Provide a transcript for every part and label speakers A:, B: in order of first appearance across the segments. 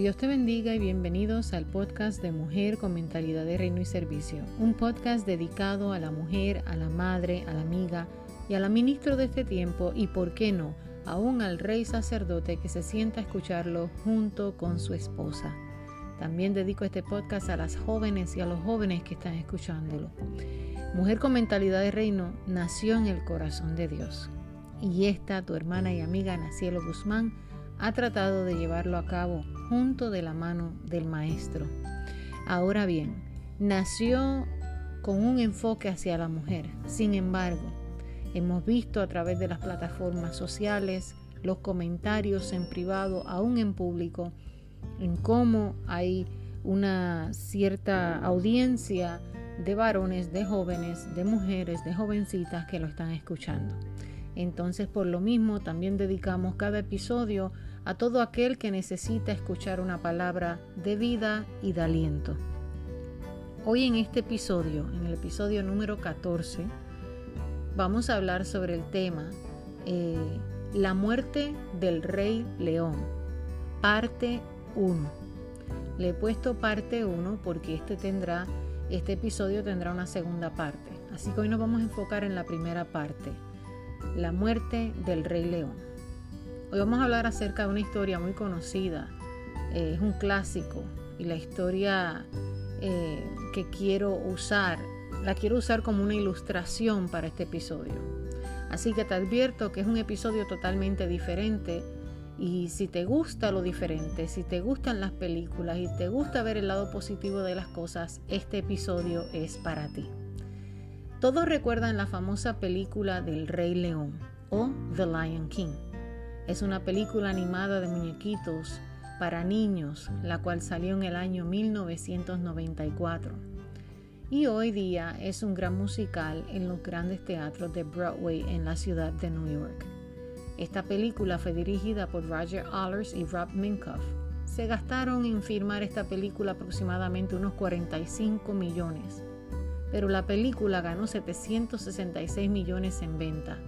A: Dios te bendiga y bienvenidos al podcast de Mujer con Mentalidad de Reino y Servicio, un podcast dedicado a la mujer, a la madre, a la amiga y a la ministro de este tiempo y, por qué no, aún al rey sacerdote que se sienta a escucharlo junto con su esposa. También dedico este podcast a las jóvenes y a los jóvenes que están escuchándolo. Mujer con Mentalidad de Reino nació en el corazón de Dios. Y esta, tu hermana y amiga Nacielo Guzmán, ha tratado de llevarlo a cabo junto de la mano del maestro. Ahora bien, nació con un enfoque hacia la mujer. Sin embargo, hemos visto a través de las plataformas sociales, los comentarios en privado, aún en público, en cómo hay una cierta audiencia de varones, de jóvenes, de mujeres, de jovencitas que lo están escuchando. Entonces, por lo mismo, también dedicamos cada episodio a todo aquel que necesita escuchar una palabra de vida y de aliento. Hoy en este episodio, en el episodio número 14, vamos a hablar sobre el tema eh, La muerte del rey león, parte 1. Le he puesto parte 1 porque este tendrá, este episodio tendrá una segunda parte. Así que hoy nos vamos a enfocar en la primera parte, la muerte del rey león. Hoy vamos a hablar acerca de una historia muy conocida, eh, es un clásico y la historia eh, que quiero usar, la quiero usar como una ilustración para este episodio. Así que te advierto que es un episodio totalmente diferente y si te gusta lo diferente, si te gustan las películas y te gusta ver el lado positivo de las cosas, este episodio es para ti. Todos recuerdan la famosa película del Rey León o The Lion King. Es una película animada de muñequitos para niños, la cual salió en el año 1994. Y hoy día es un gran musical en los grandes teatros de Broadway en la ciudad de New York. Esta película fue dirigida por Roger Allers y Rob Minkoff. Se gastaron en filmar esta película aproximadamente unos 45 millones pero la película ganó 766 millones en venta.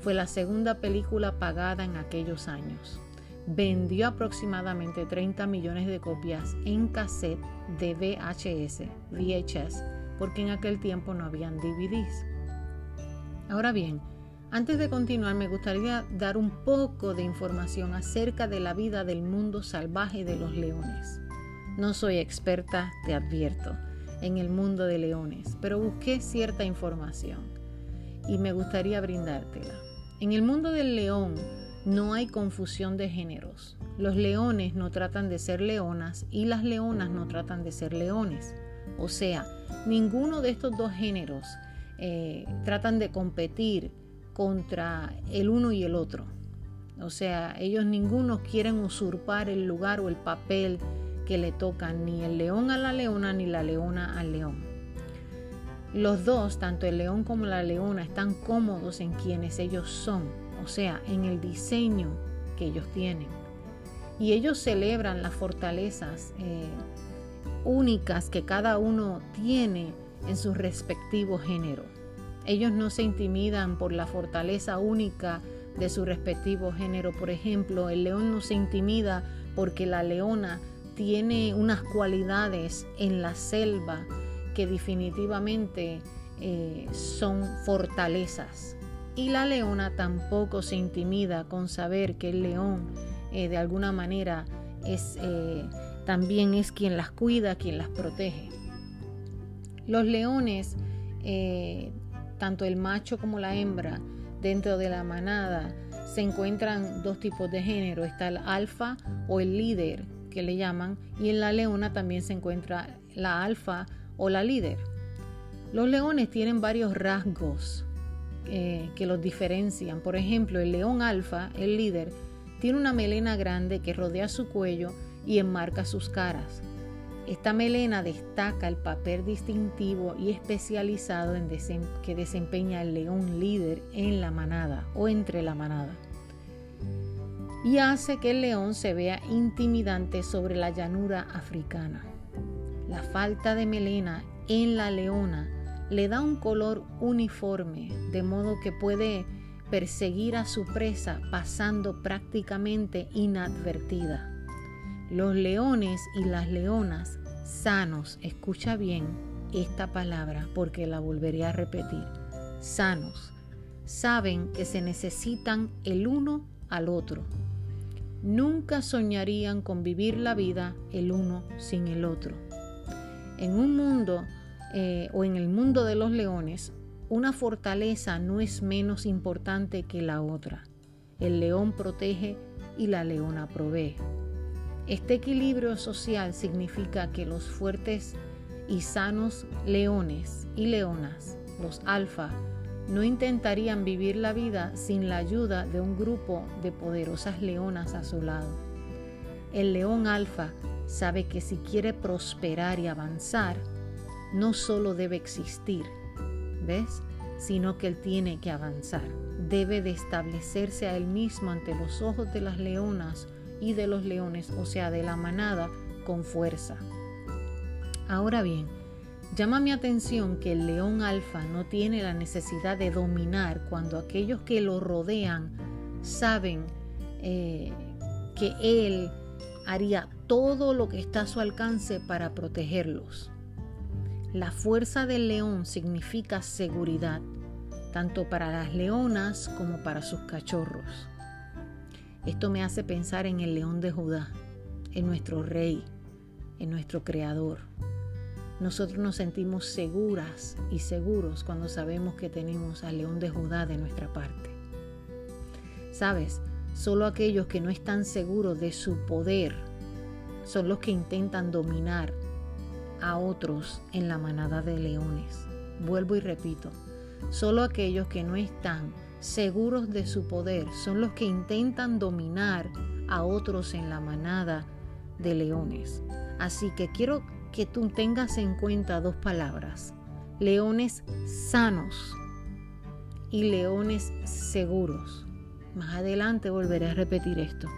A: Fue la segunda película pagada en aquellos años. Vendió aproximadamente 30 millones de copias en cassette de VHS, VHS, porque en aquel tiempo no habían DVDs. Ahora bien, antes de continuar me gustaría dar un poco de información acerca de la vida del mundo salvaje de los leones. No soy experta, te advierto en el mundo de leones, pero busqué cierta información y me gustaría brindártela. En el mundo del león no hay confusión de géneros. Los leones no tratan de ser leonas y las leonas no tratan de ser leones. O sea, ninguno de estos dos géneros eh, tratan de competir contra el uno y el otro. O sea, ellos ninguno quieren usurpar el lugar o el papel que le tocan ni el león a la leona ni la leona al león. Los dos, tanto el león como la leona, están cómodos en quienes ellos son, o sea, en el diseño que ellos tienen. Y ellos celebran las fortalezas eh, únicas que cada uno tiene en su respectivo género. Ellos no se intimidan por la fortaleza única de su respectivo género. Por ejemplo, el león no se intimida porque la leona tiene unas cualidades en la selva definitivamente eh, son fortalezas. Y la leona tampoco se intimida con saber que el león eh, de alguna manera es, eh, también es quien las cuida, quien las protege. Los leones, tanto el macho como la hembra, dentro de la manada, se encuentran dos tipos de género. Está el alfa o el líder, que le llaman, y en la leona también se encuentra la alfa o la líder. Los leones tienen varios rasgos eh, que los diferencian. Por ejemplo, el león alfa, el líder, tiene una melena grande que rodea su cuello y enmarca sus caras. Esta melena destaca el papel distintivo y especializado en que desempeña el león líder en la manada o entre la manada y hace que el león se vea intimidante sobre la llanura africana. La falta de melena en la leona le da un color uniforme, de modo que puede perseguir a su presa pasando prácticamente inadvertida. Los leones y las leonas sanos, escucha bien esta palabra porque la volveré a repetir, sanos, saben que se necesitan el uno al otro. Nunca soñarían con vivir la vida el uno sin el otro. En un mundo eh, o en el mundo de los leones, una fortaleza no es menos importante que la otra. El león protege y la leona provee. Este equilibrio social significa que los fuertes y sanos leones y leonas, los alfa, no intentarían vivir la vida sin la ayuda de un grupo de poderosas leonas a su lado. El león alfa sabe que si quiere prosperar y avanzar, no solo debe existir, ¿ves? Sino que él tiene que avanzar. Debe de establecerse a él mismo ante los ojos de las leonas y de los leones, o sea, de la manada, con fuerza. Ahora bien, llama mi atención que el león alfa no tiene la necesidad de dominar cuando aquellos que lo rodean saben eh, que él haría todo lo que está a su alcance para protegerlos. La fuerza del león significa seguridad, tanto para las leonas como para sus cachorros. Esto me hace pensar en el león de Judá, en nuestro rey, en nuestro creador. Nosotros nos sentimos seguras y seguros cuando sabemos que tenemos al león de Judá de nuestra parte. Sabes, solo aquellos que no están seguros de su poder son los que intentan dominar a otros en la manada de leones. Vuelvo y repito, solo aquellos que no están seguros de su poder son los que intentan dominar a otros en la manada de leones. Así que quiero que tú tengas en cuenta dos palabras, leones sanos y leones seguros. Más adelante volveré a repetir esto.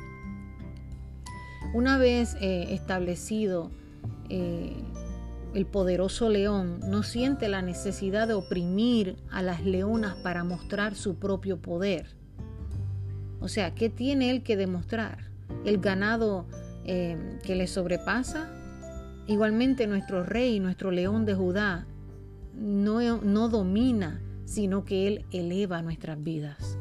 A: Una vez eh, establecido eh, el poderoso león no siente la necesidad de oprimir a las leonas para mostrar su propio poder. O sea, ¿qué tiene él que demostrar? ¿El ganado eh, que le sobrepasa? Igualmente nuestro rey, nuestro león de Judá, no, no domina, sino que él eleva nuestras vidas.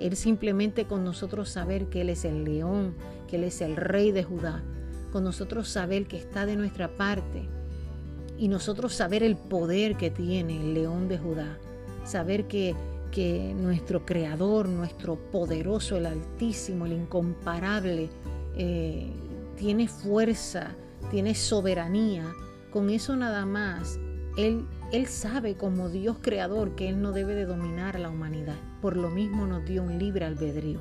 A: Él simplemente con nosotros saber que Él es el león, que Él es el rey de Judá, con nosotros saber que está de nuestra parte, y nosotros saber el poder que tiene el león de Judá, saber que, que nuestro creador, nuestro poderoso, el altísimo, el incomparable, eh, tiene fuerza, tiene soberanía, con eso nada más, él, él sabe como Dios creador que Él no debe de dominar a la humanidad. Por lo mismo nos dio un libre albedrío.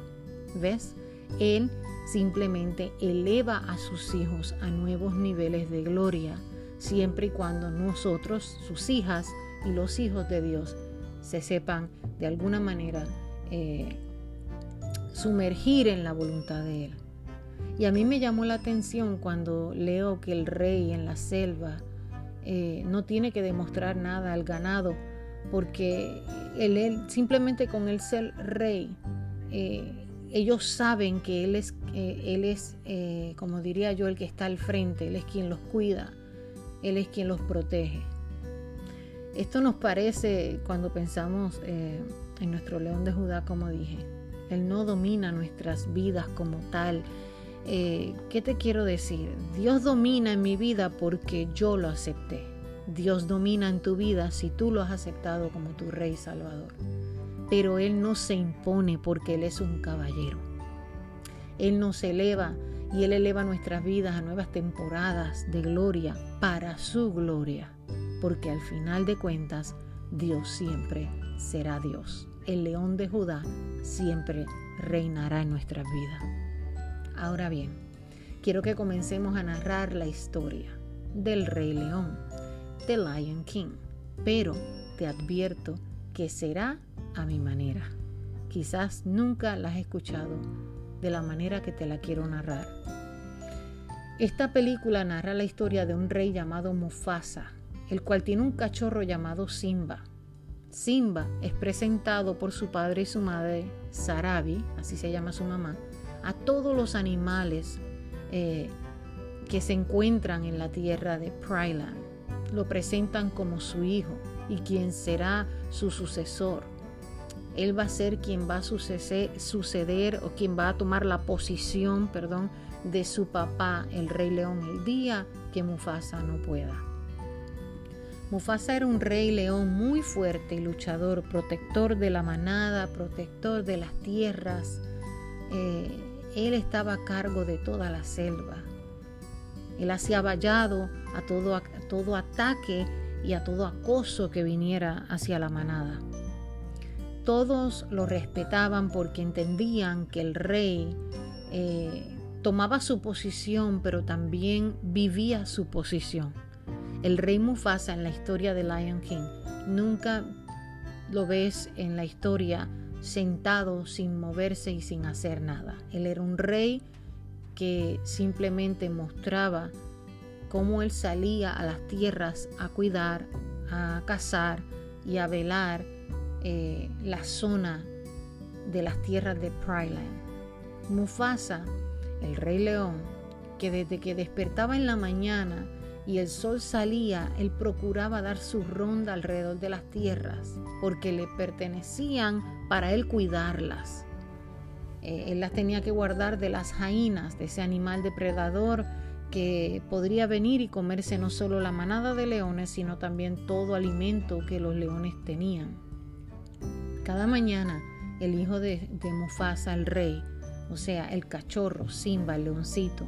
A: ¿Ves? Él simplemente eleva a sus hijos a nuevos niveles de gloria siempre y cuando nosotros, sus hijas y los hijos de Dios, se sepan de alguna manera eh, sumergir en la voluntad de Él. Y a mí me llamó la atención cuando leo que el rey en la selva eh, no tiene que demostrar nada al ganado, porque él, simplemente con el ser rey, eh, ellos saben que Él es, él es como diría yo, el que está al frente, Él es quien los cuida, él es quien los protege. Esto nos parece cuando pensamos eh, en nuestro león de Judá, como dije. Él no domina nuestras vidas como tal. Eh, ¿Qué te quiero decir? Dios domina en mi vida porque yo lo acepté. Dios domina en tu vida si tú lo has aceptado como tu Rey Salvador. Pero Él no se impone porque Él es un caballero. Él no se eleva y Él eleva nuestras vidas a nuevas temporadas de gloria para su gloria, porque al final de cuentas Dios siempre será Dios. El león de Judá siempre reinará en nuestras vidas. Ahora bien, quiero que comencemos a narrar la historia del Rey León, The Lion King, pero te advierto que será a mi manera. Quizás nunca la has escuchado de la manera que te la quiero narrar. Esta película narra la historia de un rey llamado Mufasa, el cual tiene un cachorro llamado Simba. Simba es presentado por su padre y su madre, Sarabi, así se llama su mamá, a todos los animales eh, que se encuentran en la tierra de Pryland. Lo presentan como su hijo y quien será su sucesor. Él va a ser quien va a suceder, o quien va a tomar la posición, perdón, de su papá, el rey león, el día que Mufasa no pueda. Mufasa era un rey león muy fuerte y luchador, protector de la manada, protector de las tierras. Eh, él estaba a cargo de toda la selva. Él hacía vallado a todo, a todo ataque y a todo acoso que viniera hacia la manada. Todos lo respetaban porque entendían que el rey eh, tomaba su posición, pero también vivía su posición. El rey Mufasa en la historia de Lion King nunca lo ves en la historia sentado sin moverse y sin hacer nada. Él era un rey que simplemente mostraba cómo él salía a las tierras a cuidar, a cazar y a velar eh, la zona de las tierras de Pryland. Mufasa, el rey león, que desde que despertaba en la mañana y el sol salía, él procuraba dar su ronda alrededor de las tierras, porque le pertenecían para él cuidarlas. Eh, él las tenía que guardar de las jainas, de ese animal depredador que podría venir y comerse no solo la manada de leones, sino también todo alimento que los leones tenían. Cada mañana el hijo de, Mufasa, el rey, o sea, el cachorro, Simba, el leoncito,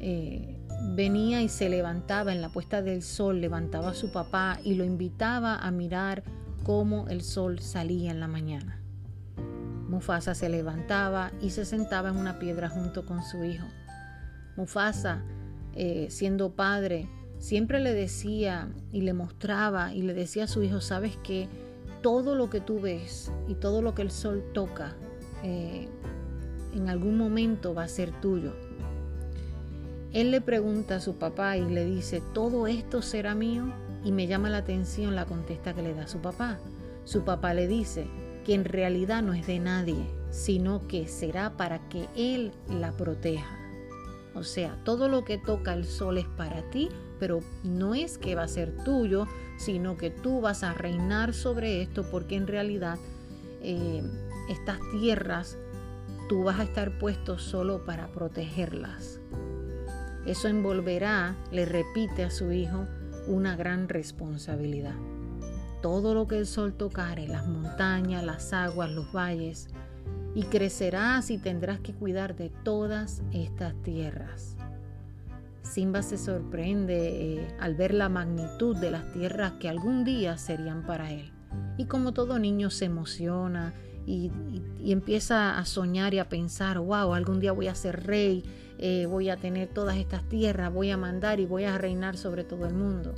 A: eh, venía y se levantaba en la puesta del sol, levantaba a su papá y lo invitaba a mirar cómo el sol salía en la mañana. Mufasa se levantaba y se sentaba en una piedra junto con su hijo. Mufasa, eh, siendo padre, siempre le decía y le mostraba y le decía a su hijo, sabes que todo lo que tú ves y todo lo que el sol toca, eh, en algún momento va a ser tuyo. Él le pregunta a su papá y le dice, ¿todo esto será mío? Y me llama la atención la contesta que le da su papá. Su papá le dice que en realidad no es de nadie, sino que será para que Él la proteja. O sea, todo lo que toca el sol es para ti, pero no es que va a ser tuyo, sino que tú vas a reinar sobre esto porque en realidad eh, estas tierras tú vas a estar puesto solo para protegerlas. Eso envolverá, le repite a su hijo, una gran responsabilidad. Todo lo que el sol tocare, las montañas, las aguas, los valles, y crecerás y tendrás que cuidar de todas estas tierras. Simba se sorprende eh, al ver la magnitud de las tierras que algún día serían para él. Y como todo niño se emociona y, empieza a soñar y a pensar, wow, algún día voy a ser rey, eh, voy a tener todas estas tierras, voy a mandar y voy a reinar sobre todo el mundo.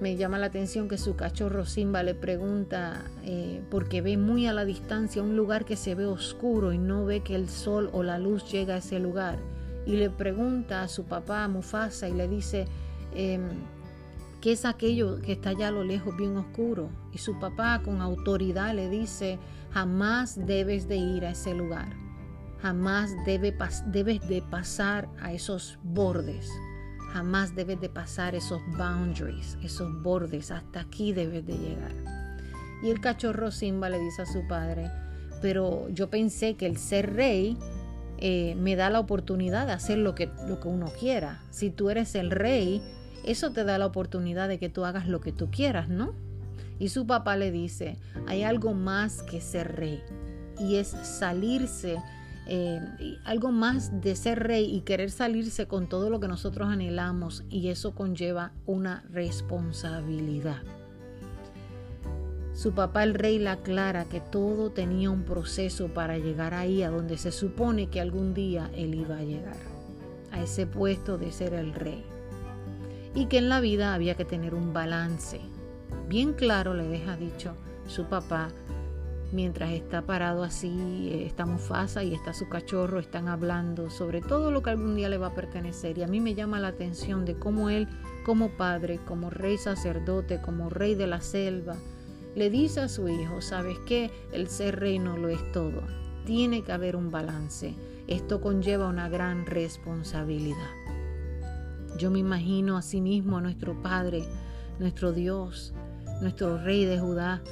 A: Me llama la atención que su cachorro Simba le pregunta, eh, porque ve muy a la distancia un lugar que se ve oscuro y no ve que el sol o la luz llega a ese lugar y le pregunta a su papá Mufasa y le dice, em, ¿qué es aquello que está allá a lo lejos bien oscuro? Y su papá con autoridad le dice, jamás debes de ir a ese lugar, jamás debes de pasar a esos bordes, jamás debes de pasar esos boundaries, esos bordes, hasta aquí debes de llegar. Y el cachorro Simba le dice a su padre, pero yo pensé que el ser rey eh, me da la oportunidad de hacer lo que, lo que uno quiera. Si tú eres el rey, eso te da la oportunidad de que tú hagas lo que tú quieras, ¿no? Y su papá le dice, hay algo más que ser rey y es salirse, eh, algo más de ser rey y querer salirse con todo lo que nosotros anhelamos y eso conlleva una responsabilidad. Su papá el rey le aclara que todo tenía un proceso para llegar ahí a donde se supone que algún día él iba a llegar, a ese puesto de ser el rey. Y que en la vida había que tener un balance. Bien claro le deja dicho su papá mientras está parado así, está Mufasa y está su cachorro, están hablando sobre todo lo que algún día le va a pertenecer. Y a mí me llama la atención de cómo él, como padre, como rey sacerdote, como rey de la selva, le dice a su hijo, ¿sabes qué? El ser rey no lo es todo. Tiene que haber un balance. esto conlleva una gran responsabilidad. Yo me imagino a sí mismo a nuestro Padre, nuestro Dios, nuestro Rey de Judá.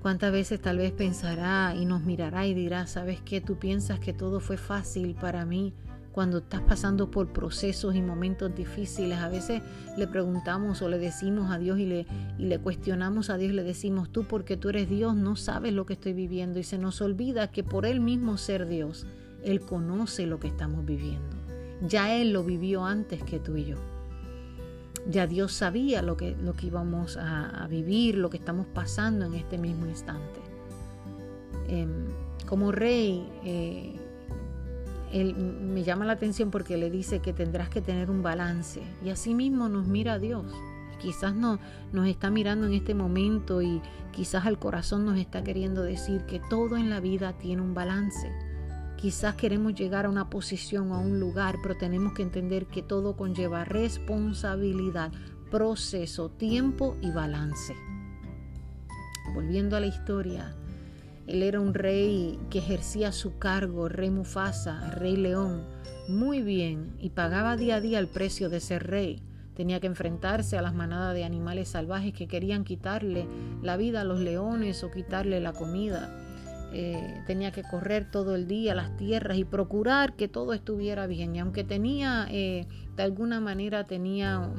A: ¿Cuántas veces tal vez pensará y nos mirará y dirá, sabes qué, tú piensas que todo fue fácil para mí? Cuando estás pasando por procesos y momentos difíciles, a veces le preguntamos o le decimos a Dios y le, y le cuestionamos a Dios le decimos, tú porque tú eres Dios no sabes lo que estoy viviendo y se nos olvida que por Él mismo ser Dios, Él conoce lo que estamos viviendo. Ya Él lo vivió antes que tú y yo. Ya Dios sabía lo que, lo que íbamos a, vivir, lo que estamos pasando en este mismo instante. Em, como rey, eh, él me llama la atención porque le dice que tendrás que tener un balance. Y así mismo nos mira Dios. Quizás no, nos está mirando en este momento y quizás al corazón nos está queriendo decir que todo en la vida tiene un balance Quizás queremos llegar a una posición o a un lugar, pero tenemos que entender que todo conlleva responsabilidad, proceso, tiempo y balance. Volviendo a la historia, él era un rey que ejercía su cargo, rey Mufasa, rey león, muy bien y pagaba día a día el precio de ser rey. Tenía que enfrentarse a las manadas de animales salvajes que querían quitarle la vida a los leones o quitarle la comida. Eh, tenía que correr todo el día las tierras y procurar que todo estuviera bien. Y aunque tenía, eh, de alguna manera, tenía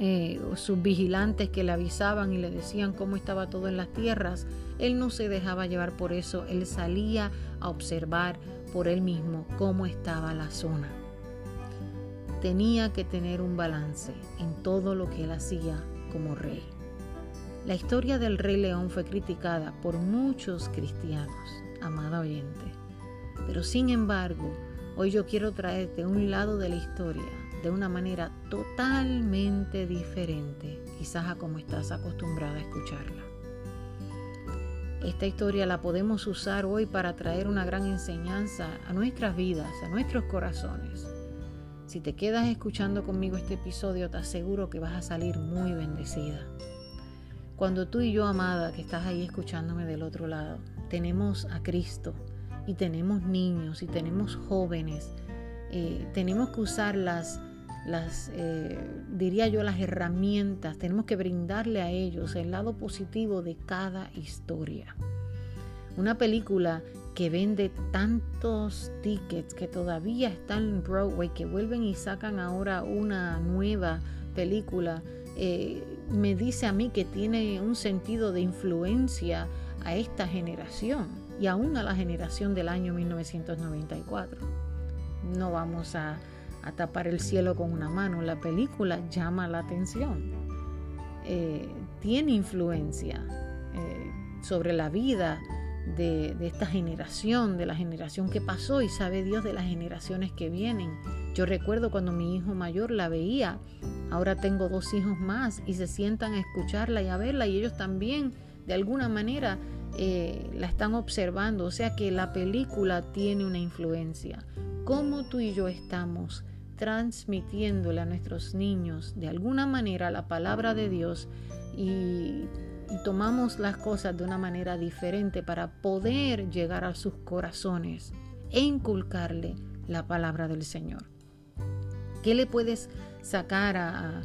A: eh, sus vigilantes que le avisaban y le decían cómo estaba todo en las tierras, él no se dejaba llevar por eso. Él salía a observar por él mismo cómo estaba la zona. Tenía que tener un balance en todo lo que él hacía como rey. La historia del Rey León fue criticada por muchos cristianos, amada oyente. Pero sin embargo, hoy yo quiero traerte un lado de la historia de una manera totalmente diferente, quizás a como estás acostumbrada a escucharla. Esta historia la podemos usar hoy para traer una gran enseñanza a nuestras vidas, a nuestros corazones. Si te quedas escuchando conmigo este episodio, te aseguro que vas a salir muy bendecida. Cuando tú y yo, amada, que estás ahí escuchándome del otro lado, tenemos a Cristo y tenemos niños y tenemos jóvenes, eh, tenemos que usar las, las eh, diría yo, las herramientas, tenemos que brindarle a ellos el lado positivo de cada historia. Una película que vende tantos tickets que todavía están en Broadway, que vuelven y sacan ahora una nueva película eh, me dice a mí que tiene un sentido de influencia a esta generación y aún a la generación del año 1994. No vamos a, tapar el cielo con una mano, la película llama la atención, eh, tiene influencia eh, sobre la vida de, de, esta generación, de la generación que pasó y sabe Dios de las generaciones que vienen. Yo recuerdo cuando mi hijo mayor la veía Ahora tengo dos hijos más y se sientan a escucharla y a verla y ellos también de alguna manera eh, la están observando. O sea que la película tiene una influencia. ¿Cómo tú y yo estamos transmitiéndole a nuestros niños de alguna manera la palabra de Dios y, tomamos las cosas de una manera diferente para poder llegar a sus corazones e inculcarle la palabra del Señor? ¿Qué le puedes sacar a,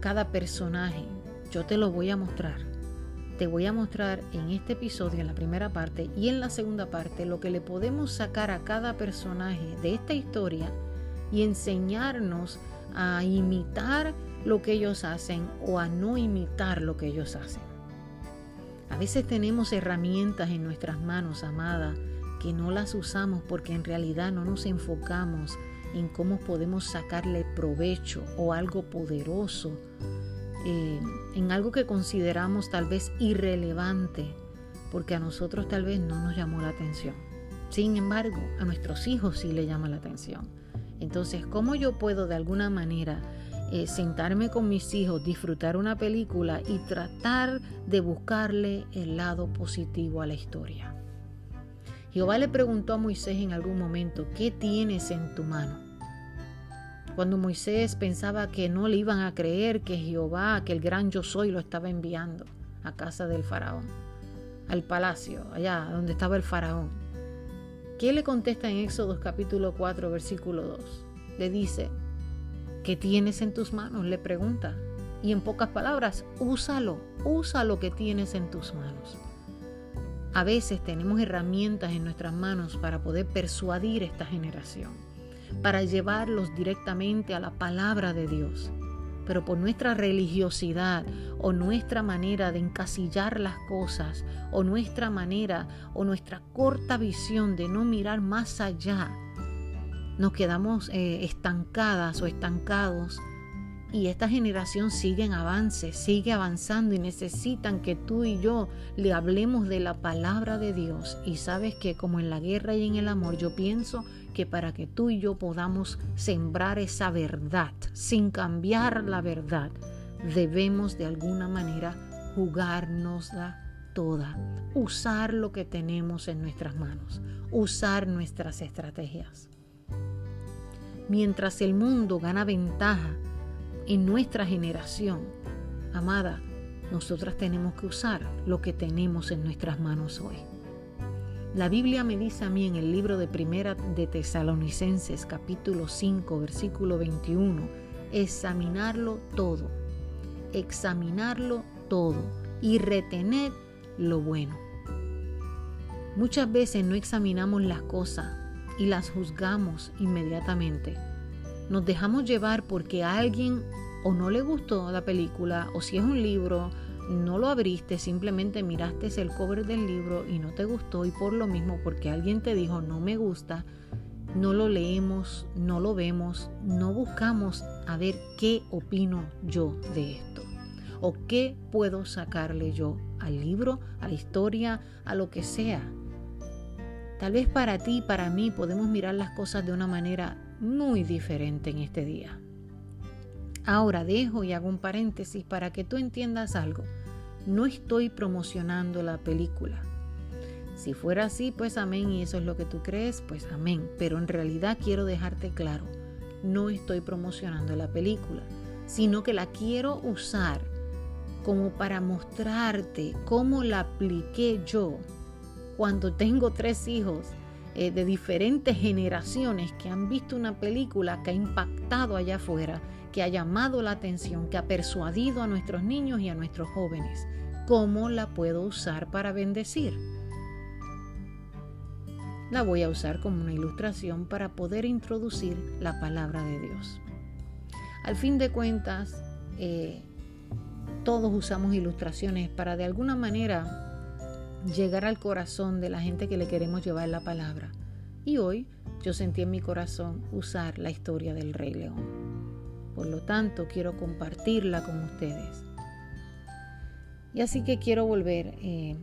A: cada personaje, yo te lo voy a mostrar. Te voy a mostrar en este episodio, en la primera parte y en la segunda parte, lo que le podemos sacar a cada personaje de esta historia y enseñarnos a imitar lo que ellos hacen o a no imitar lo que ellos hacen. A veces tenemos herramientas en nuestras manos, amada, que no las usamos porque en realidad no nos enfocamos en cómo podemos sacarle provecho o algo poderoso, eh, en algo que consideramos tal vez irrelevante, porque a nosotros tal vez no nos llamó la atención. Sin embargo, a nuestros hijos sí le llama la atención. Entonces, ¿cómo yo puedo de alguna manera eh, sentarme con mis hijos, disfrutar una película y tratar de buscarle el lado positivo a la historia? Jehová le preguntó a Moisés en algún momento, ¿qué tienes en tu mano? Cuando Moisés pensaba que no le iban a creer que Jehová, que el gran yo soy, lo estaba enviando a casa del faraón, al palacio, allá donde estaba el faraón. ¿Qué le contesta en Éxodo capítulo 4, versículo 2? Le dice, ¿qué tienes en tus manos? Le pregunta. Y en pocas palabras, úsalo, usa lo que tienes en tus manos. A veces tenemos herramientas en nuestras manos para poder persuadir esta generación, para llevarlos directamente a la palabra de Dios pero por nuestra religiosidad o nuestra manera de encasillar las cosas o nuestra manera o nuestra corta visión de no mirar más allá, nos quedamos eh, estancadas o estancados y esta generación sigue en avance, sigue avanzando y necesitan que tú y yo le hablemos de la palabra de Dios. Y sabes que como en la guerra y en el amor, yo pienso que para que tú y yo podamos sembrar esa verdad sin cambiar la verdad, debemos de alguna manera jugárnosla toda, usar lo que tenemos en nuestras manos, usar nuestras estrategias. Mientras el mundo gana ventaja en nuestra generación, amada, nosotras tenemos que usar lo que tenemos en nuestras manos hoy. La Biblia me dice a mí en el libro de Primera de Tesalonicenses capítulo 5 versículo 21, examinarlo todo, examinarlo todo y retener lo bueno. Muchas veces no examinamos las cosas y las juzgamos inmediatamente. Nos dejamos llevar porque a alguien o no le gustó la película o si es un libro no lo abriste, simplemente miraste el cover del libro y no te gustó y por lo mismo porque alguien te dijo no me gusta, no lo leemos, no lo vemos, no buscamos a ver qué opino yo de esto o qué puedo sacarle yo al libro, a la historia, a lo que sea. Tal vez para ti, para mí, podemos mirar las cosas de una manera muy diferente en este día. Ahora dejo y hago un paréntesis para que tú entiendas algo. No estoy promocionando la película. Si fuera así, pues amén, y eso es lo que tú crees, pues amén. Pero en realidad quiero dejarte claro, no estoy promocionando la película, sino que la quiero usar como para mostrarte cómo la apliqué yo cuando tengo tres hijos eh, de diferentes generaciones que han visto una película que ha impactado allá afuera que ha llamado la atención, que ha persuadido a nuestros niños y a nuestros jóvenes. ¿Cómo la puedo usar para bendecir? La voy a usar como una ilustración para poder introducir la palabra de Dios. Al fin de cuentas, eh, todos usamos ilustraciones para de alguna manera llegar al corazón de la gente que le queremos llevar la palabra. Y hoy yo sentí en mi corazón usar la historia del rey león. Por lo tanto, quiero compartirla con ustedes. Y así que quiero volver eh,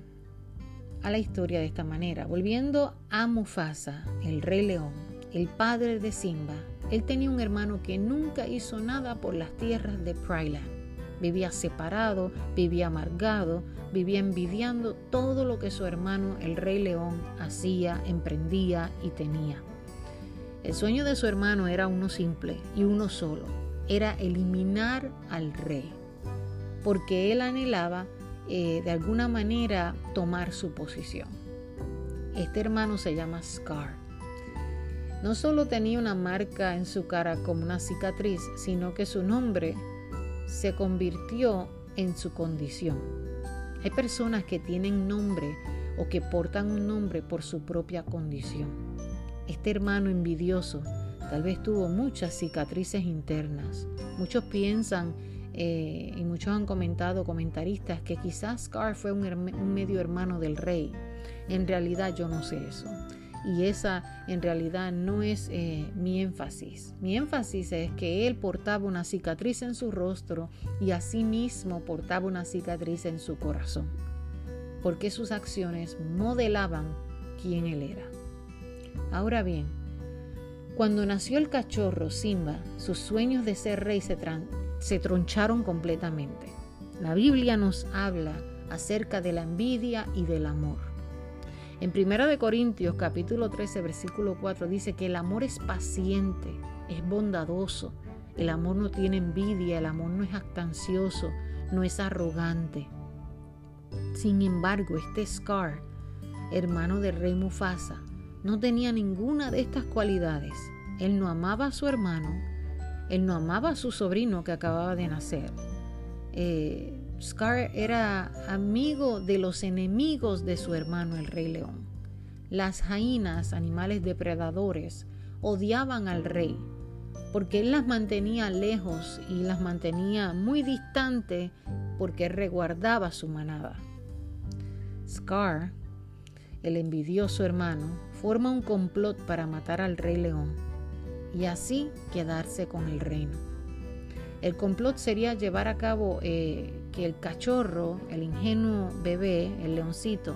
A: a la historia de esta manera. Volviendo a Mufasa, el rey león, el padre de Simba, él tenía un hermano que nunca hizo nada por las tierras de Pryland. Vivía separado, vivía amargado, vivía envidiando todo lo que su hermano, el rey león, hacía, emprendía y tenía. El sueño de su hermano era uno simple y uno solo, era eliminar al rey, porque él anhelaba eh, de alguna manera tomar su posición. Este hermano se llama Scar. No solo tenía una marca en su cara como una cicatriz, sino que su nombre se convirtió en su condición. Hay personas que tienen nombre o que portan un nombre por su propia condición. Este hermano envidioso Tal vez tuvo muchas cicatrices internas. Muchos piensan eh, y muchos han comentado, comentaristas, que quizás Scar fue un, medio hermano del rey. En realidad yo no sé eso. Y esa en realidad no es eh, mi énfasis. Mi énfasis es que él portaba una cicatriz en su rostro y asimismo portaba una cicatriz en su corazón. Porque sus acciones modelaban quién él era. Ahora bien, cuando nació el cachorro Simba, sus sueños de ser rey se, se troncharon completamente. La Biblia nos habla acerca de la envidia y del amor. En 1 Corintios capítulo 13 versículo 4 dice que el amor es paciente, es bondadoso, el amor no tiene envidia, el amor no es actancioso, no es arrogante. Sin embargo, este Scar, hermano del rey Mufasa, no tenía ninguna de estas cualidades. Él no amaba a su hermano, él no amaba a su sobrino que acababa de nacer. Eh, Scar era amigo de los enemigos de su hermano el rey león. Las jainas, animales depredadores, odiaban al rey porque él las mantenía lejos y las mantenía muy distantes porque resguardaba su manada. Scar, el envidioso hermano, forma un complot para matar al rey león y así quedarse con el reino. El complot sería llevar a cabo eh, que el cachorro, el ingenuo bebé, el leoncito,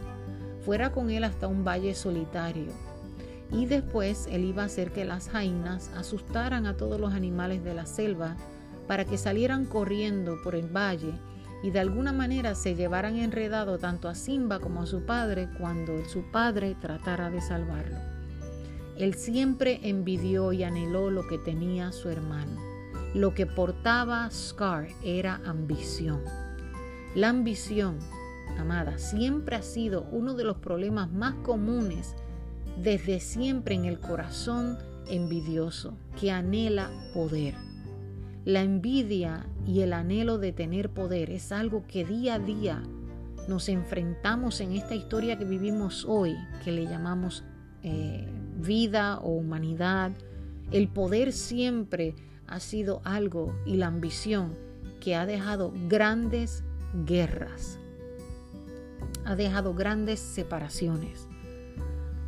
A: fuera con él hasta un valle solitario. Y después él iba a hacer que las jainas asustaran a todos los animales de la selva para que salieran corriendo por el valle y de alguna manera se llevaran enredado tanto a Simba como a su padre cuando su padre tratara de salvarlo. Él siempre envidió y anheló lo que tenía su hermano. Lo que portaba Scar era ambición. La ambición, amada, siempre ha sido uno de los problemas más comunes desde siempre en el corazón envidioso que anhela poder. La envidia y el anhelo de tener poder es algo que día a día nos enfrentamos en esta historia que vivimos hoy, que le llamamos eh, vida o humanidad. El poder siempre ha sido algo y la ambición que ha dejado grandes guerras, ha dejado grandes separaciones.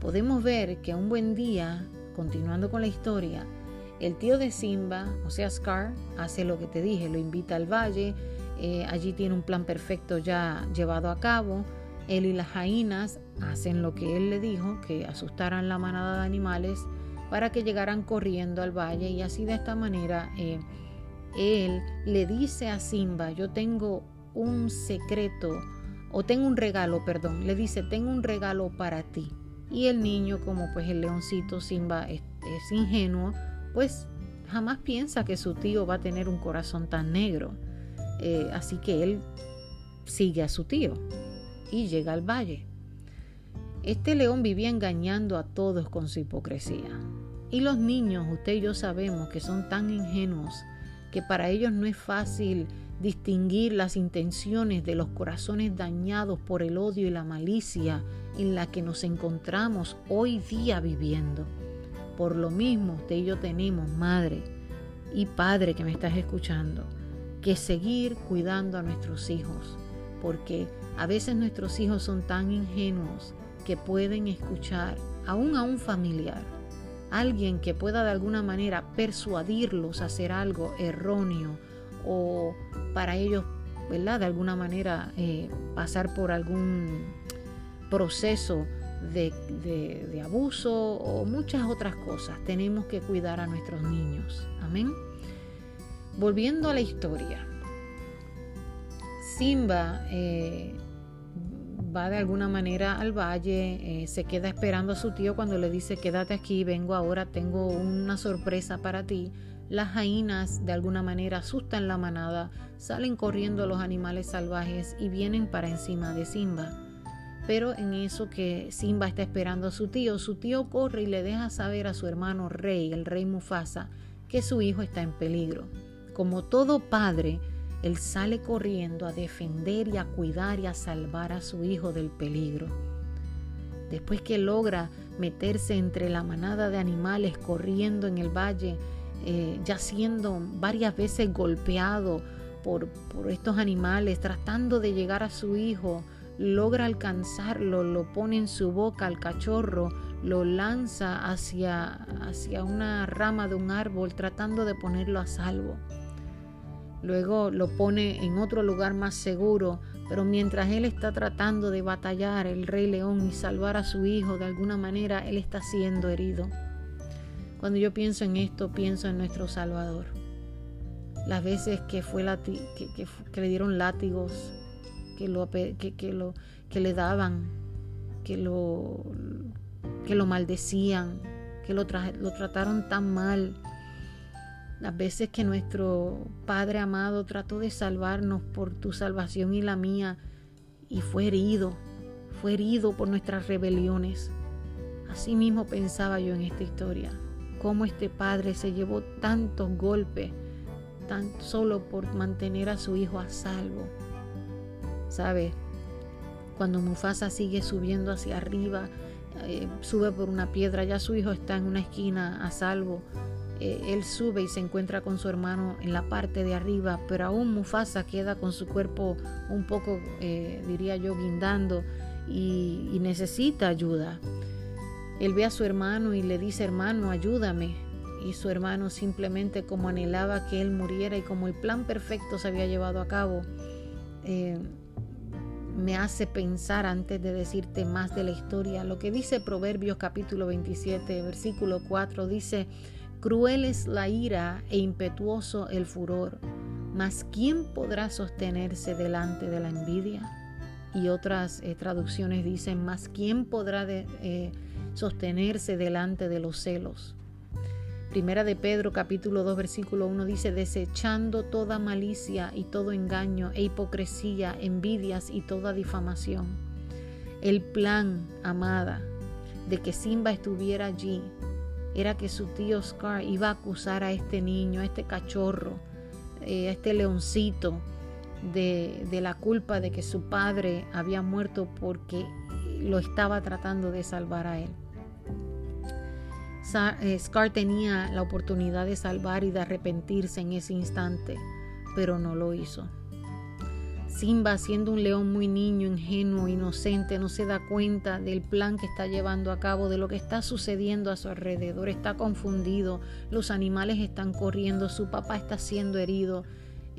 A: Podemos ver que un buen día, continuando con la historia, el tío de Simba, o sea Scar, hace lo que te dije, lo invita al valle, eh, allí tiene un plan perfecto ya llevado a cabo, él y las jainas hacen lo que él le dijo, que asustaran la manada de animales para que llegaran corriendo al valle y así de esta manera eh, él le dice a Simba, yo tengo un secreto o tengo un regalo, perdón, le dice, tengo un regalo para ti. Y el niño, como pues el leoncito Simba es, ingenuo, pues jamás piensa que su tío va a tener un corazón tan negro. Eh, así que él sigue a su tío y llega al valle. Este león vivía engañando a todos con su hipocresía. Y los niños, usted y yo sabemos que son tan ingenuos que para ellos no es fácil distinguir las intenciones de los corazones dañados por el odio y la malicia en la que nos encontramos hoy día viviendo. Por lo mismo, usted y yo tenemos, madre y padre que me estás escuchando, que seguir cuidando a nuestros hijos, porque a veces nuestros hijos son tan ingenuos que pueden escuchar aún a un familiar, alguien que pueda de alguna manera persuadirlos a hacer algo erróneo o para ellos, ¿verdad? De alguna manera eh, pasar por algún proceso de, abuso o muchas otras cosas. Tenemos que cuidar a nuestros niños. Amén. Volviendo a la historia. Simba eh, va de alguna manera al valle, eh, se queda esperando a su tío cuando le dice quédate aquí, vengo ahora, tengo una sorpresa para ti. Las jainas de alguna manera asustan la manada, salen corriendo los animales salvajes y vienen para encima de Simba. Pero en eso que Simba está esperando a su tío, su tío corre y le deja saber a su hermano rey, el rey Mufasa, que su hijo está en peligro. Como todo padre, él sale corriendo a defender y a cuidar y a salvar a su hijo del peligro. Después que logra meterse entre la manada de animales corriendo en el valle, eh, ya siendo varias veces golpeado por, por estos animales, tratando de llegar a su hijo, logra alcanzarlo, lo pone en su boca al cachorro, lo lanza hacia, hacia una rama de un árbol, tratando de ponerlo a salvo. Luego lo pone en otro lugar más seguro, pero mientras él está tratando de batallar el rey león y salvar a su hijo de alguna manera, él está siendo herido. Cuando yo pienso en esto, pienso en nuestro Salvador. Las veces que, fue que, le dieron látigos, que, lo, que, lo, que le daban, que lo, que lo maldecían, que lo, lo trataron tan mal. Las veces que nuestro Padre amado trató de salvarnos por tu salvación y la mía y fue herido, fue herido por nuestras rebeliones. Así mismo pensaba yo en esta historia, cómo este padre se llevó tantos golpes tan solo por mantener a su hijo a salvo. ¿Sabe? Cuando Mufasa sigue subiendo hacia arriba, eh, sube por una piedra, ya su hijo está en una esquina a salvo. Eh, él sube y se encuentra con su hermano en la parte de arriba, pero aún Mufasa queda con su cuerpo un poco, eh, diría yo, guindando y necesita ayuda. Él ve a su hermano y le dice, hermano, ayúdame. Y su hermano simplemente como anhelaba que él muriera y como el plan perfecto se había llevado a cabo, eh, me hace pensar antes de decirte más de la historia. Lo que dice Proverbios capítulo 27, versículo 4, dice, cruel es la ira e impetuoso el furor, mas ¿quién podrá sostenerse delante de la envidia? Y otras eh, traducciones dicen, mas ¿quién podrá eh, sostenerse delante de los celos. Primera de Pedro capítulo 2 versículo 1 dice, desechando toda malicia y todo engaño e hipocresía, envidias y toda difamación. El plan, amada, de que Simba estuviera allí era que su tío Scar iba a acusar a este niño, a este cachorro, eh, a este leoncito, de, de la culpa de que su padre había muerto porque lo estaba tratando de salvar a él. Eh, Scar tenía la oportunidad de salvar y de arrepentirse en ese instante, pero no lo hizo. Simba, siendo un león muy niño, ingenuo, inocente, no se da cuenta del plan que está llevando a cabo, de lo que está sucediendo a su alrededor, está confundido, los animales están corriendo, su papá está siendo herido,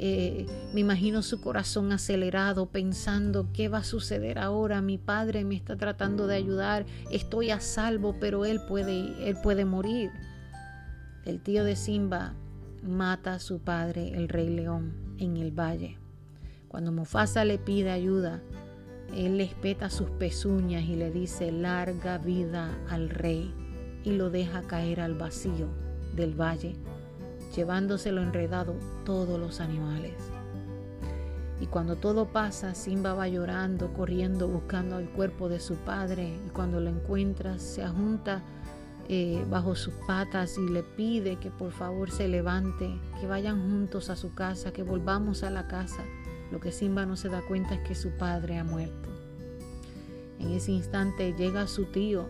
A: eh, me imagino su corazón acelerado pensando qué va a suceder ahora. Mi padre me está tratando de ayudar. Estoy a salvo, pero él puede, él puede morir. El tío de Simba mata a su padre, el rey león, en el valle. Cuando Mufasa le pide ayuda, él le espeta sus pezuñas y le dice larga vida al rey y lo deja caer al vacío del valle llevándoselo enredado todos los animales. Y cuando todo pasa, Simba va llorando, corriendo, buscando el cuerpo de su padre. Y cuando lo encuentra, se ajunta eh, bajo sus patas y le pide que por favor se levante, que vayan juntos a su casa, que volvamos a la casa. Lo que Simba no se da cuenta es que su padre ha muerto. En ese instante llega su tío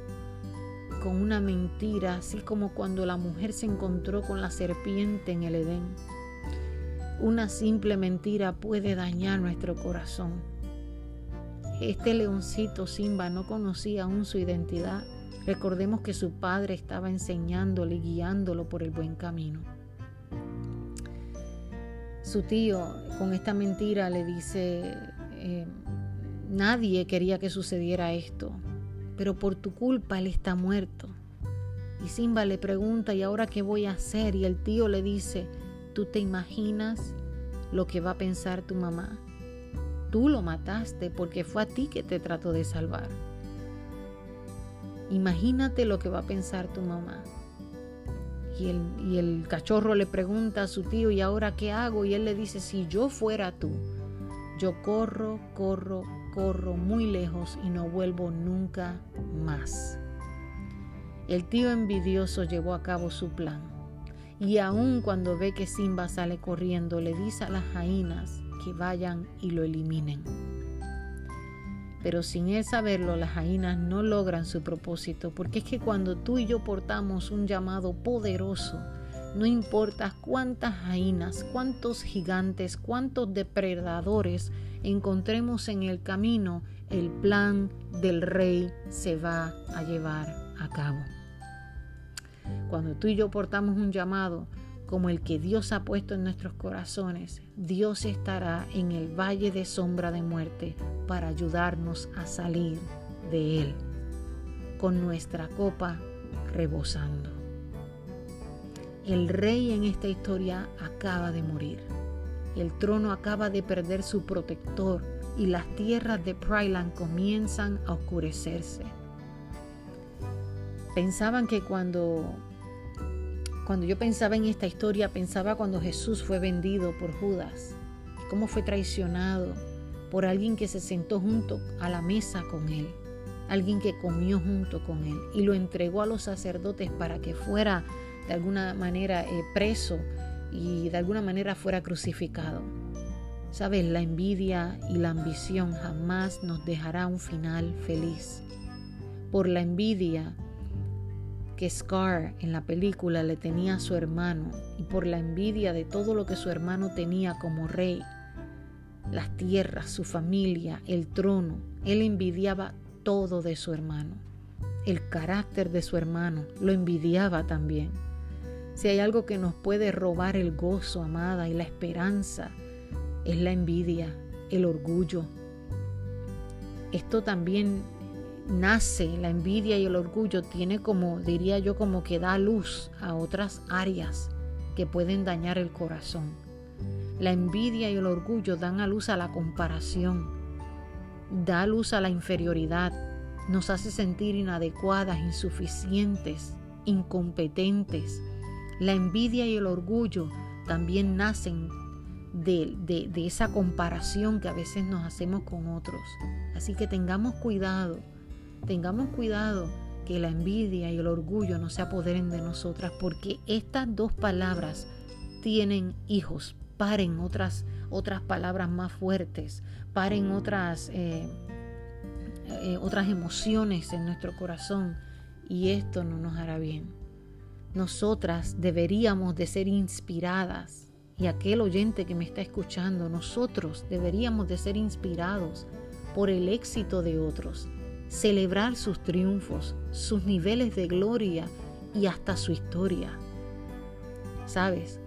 A: con una mentira, así como cuando la mujer se encontró con la serpiente en el Edén. Una simple mentira puede dañar nuestro corazón. Este leoncito Simba no conocía aún su identidad. Recordemos que su padre estaba enseñándole y guiándolo por el buen camino. Su tío con esta mentira le dice, eh, nadie quería que sucediera esto pero por tu culpa él está muerto. Y Simba le pregunta, ¿y ahora qué voy a hacer? Y el tío le dice, ¿tú te imaginas lo que va a pensar tu mamá? Tú lo mataste porque fue a ti que te trató de salvar. Imagínate lo que va a pensar tu mamá. Y el, y el, cachorro le pregunta a su tío, ¿y ahora qué hago? Y él le dice, si yo fuera tú, yo corro, corro, corro muy lejos y no vuelvo nunca más. El tío envidioso llevó a cabo su plan y aun cuando ve que Simba sale corriendo le dice a las jainas que vayan y lo eliminen. Pero sin él saberlo, las jainas no logran su propósito, porque es que cuando tú y yo portamos un llamado poderoso, no importa cuántas jainas, cuántos gigantes, cuántos depredadores encontremos en el camino, el plan del rey se va a llevar a cabo. Cuando tú y yo portamos un llamado como el que Dios ha puesto en nuestros corazones, Dios estará en el valle de sombra de muerte para ayudarnos a salir de él, con nuestra copa rebosando. El rey en esta historia acaba de morir. El trono acaba de perder su protector y las tierras de Pryland comienzan a oscurecerse. Pensaban que cuando cuando yo pensaba en esta historia, pensaba cuando Jesús fue vendido por Judas, cómo fue traicionado por alguien que se sentó junto a la mesa con él. alguien que comió junto con él y lo entregó a los sacerdotes para que fuera de alguna manera eh, preso y de alguna manera fuera crucificado. Sabes, la envidia y la ambición jamás nos dejará un final feliz. Por la envidia que Scar en la película le tenía a su hermano y por la envidia de todo lo que su hermano tenía como rey, las tierras, su familia, el trono, él envidiaba todo de su hermano. El carácter de su hermano lo envidiaba también. Si hay algo que nos puede robar el gozo, amada, y la esperanza, es la envidia, el orgullo. Esto también nace, la envidia y el orgullo tiene como, diría yo, como que da luz a otras áreas que pueden dañar el corazón. La envidia y el orgullo dan a luz a la comparación, da luz a la inferioridad, nos hace sentir inadecuadas, insuficientes, incompetentes. La envidia y el orgullo también nacen de, de, esa comparación que a veces nos hacemos con otros. Así que tengamos cuidado, tengamos cuidado que la envidia y el orgullo no se apoderen de nosotras, porque estas dos palabras tienen hijos. Paren otras, otras palabras más fuertes, paren otras, eh, eh, otras emociones en nuestro corazón y esto no nos hará bien. Nosotras deberíamos de ser inspiradas y aquel oyente que me está escuchando, nosotros deberíamos de ser inspirados por el éxito de otros, celebrar sus triunfos, sus niveles de gloria y hasta su historia. ¿Sabes?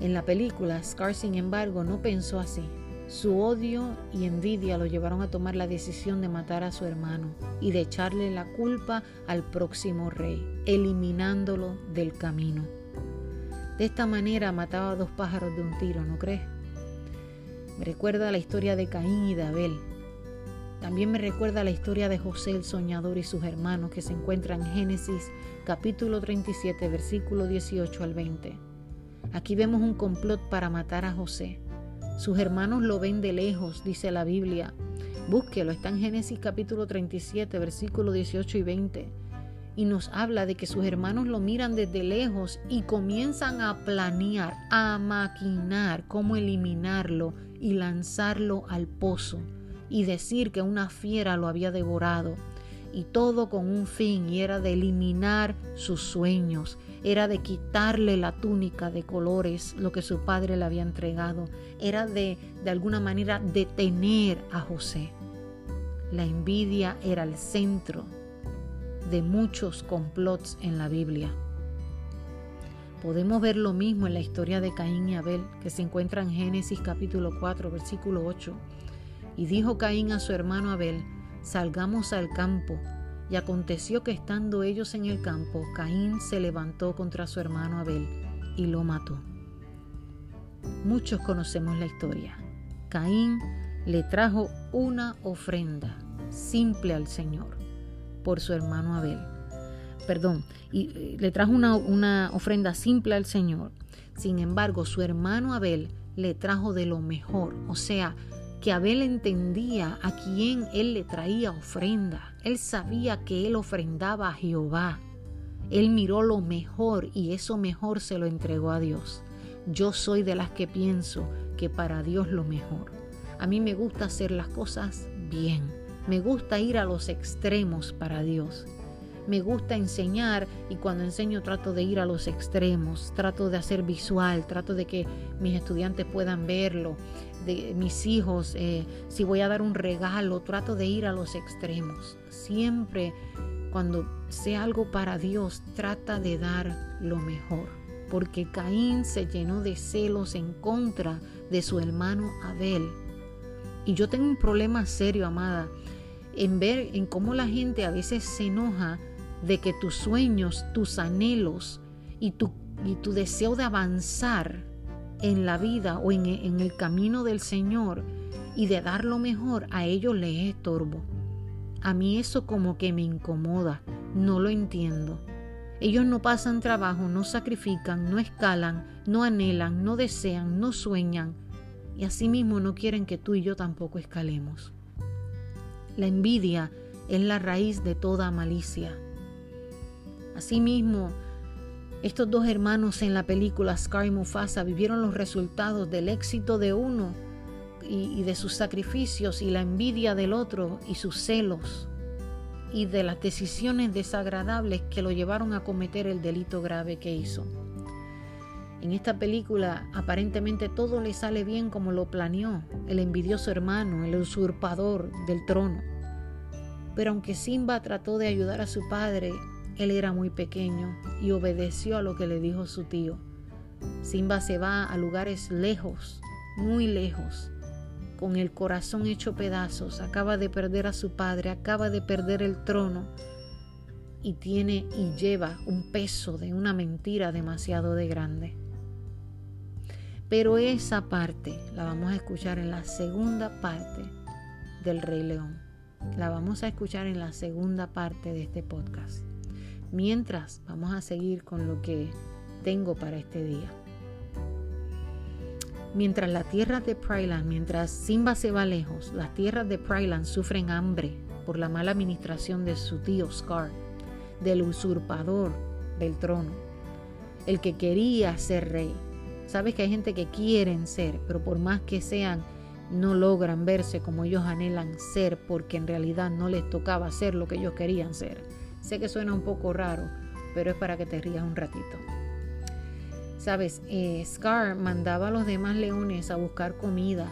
A: En la película, Scar, sin embargo, no pensó así. Su odio y envidia lo llevaron a tomar la decisión de matar a su hermano y de echarle la culpa al próximo rey, eliminándolo del camino. De esta manera mataba a dos pájaros de un tiro, ¿no crees? Me recuerda la historia de Caín y de Abel. También me recuerda la historia de José el soñador y sus hermanos que se encuentran en Génesis capítulo 37 versículo 18 al 20. Aquí vemos un complot para matar a José. Sus hermanos lo ven de lejos, dice la Biblia. Búsquelo, está en Génesis capítulo 37 versículo 18 y 20 y nos habla de que sus hermanos lo miran desde lejos y comienzan a planear, a maquinar cómo eliminarlo y lanzarlo al pozo y decir que una fiera lo había devorado. Y todo con un fin y era de eliminar sus sueños, era de quitarle la túnica de colores, lo que su padre le había entregado, era de de alguna manera detener a José. La envidia era el centro de muchos complots en la Biblia. Podemos ver lo mismo en la historia de Caín y Abel, que se encuentra en Génesis capítulo 4, versículo 8. Y dijo Caín a su hermano Abel, salgamos al campo. Y aconteció que estando ellos en el campo, Caín se levantó contra su hermano Abel y lo mató. Muchos conocemos la historia. Caín le trajo una ofrenda simple al Señor por su hermano Abel. Perdón, y eh, le trajo una, una ofrenda simple al Señor. Sin embargo, su hermano Abel le trajo de lo mejor, o sea, que Abel entendía a quién él le traía ofrenda. Él sabía que él ofrendaba a Jehová. Él miró lo mejor y eso mejor se lo entregó a Dios. Yo soy de las que pienso que para Dios lo mejor. A mí me gusta hacer las cosas bien. Me gusta ir a los extremos para Dios. Me gusta enseñar y cuando enseño trato de ir a los extremos, trato de hacer visual, trato de que mis estudiantes puedan verlo, de mis hijos, eh, si voy a dar un regalo, trato de ir a los extremos. Siempre cuando sea algo para Dios, trata de dar lo mejor, porque Caín se llenó de celos en contra de su hermano Abel. Y yo tengo un problema serio, amada, en ver en cómo la gente a veces se enoja de que tus sueños, tus anhelos y tu, y tu deseo de avanzar en la vida o en, en el camino del Señor y de dar lo mejor, a ellos les estorbo. A mí eso como que me incomoda, no lo entiendo. Ellos no pasan trabajo, no sacrifican, no escalan, no anhelan, no desean, no sueñan y asimismo no quieren que tú y yo tampoco escalemos. La envidia es la raíz de toda malicia. Asimismo, estos dos hermanos en la película Scar y Mufasa vivieron los resultados del éxito de uno y, de sus sacrificios y la envidia del otro y sus celos y de las decisiones desagradables que lo llevaron a cometer el delito grave que hizo. En esta película aparentemente todo le sale bien como lo planeó el envidioso hermano, el usurpador del trono. Pero aunque Simba trató de ayudar a su padre, él era muy pequeño y obedeció a lo que le dijo su tío. Simba se va a lugares lejos, muy lejos, con el corazón hecho pedazos, acaba de perder a su padre, acaba de perder el trono y tiene y lleva un peso de una mentira demasiado de grande. Pero esa parte la vamos a escuchar en la segunda parte del Rey León. La vamos a escuchar en la segunda parte de este podcast. Mientras vamos a seguir con lo que tengo para este día. Mientras la tierra de Pryland, mientras Simba se va lejos, las tierras de Pryland sufren hambre por la mala administración de su tío Scar, del usurpador del trono, el que quería ser rey. Sabes que hay gente que quieren ser, pero por más que sean, no logran verse como ellos anhelan ser porque en realidad no les tocaba ser lo que ellos querían ser. Sé que suena un poco raro, pero es para que te rías un ratito. Sabes, eh, Scar mandaba a los demás leones a buscar comida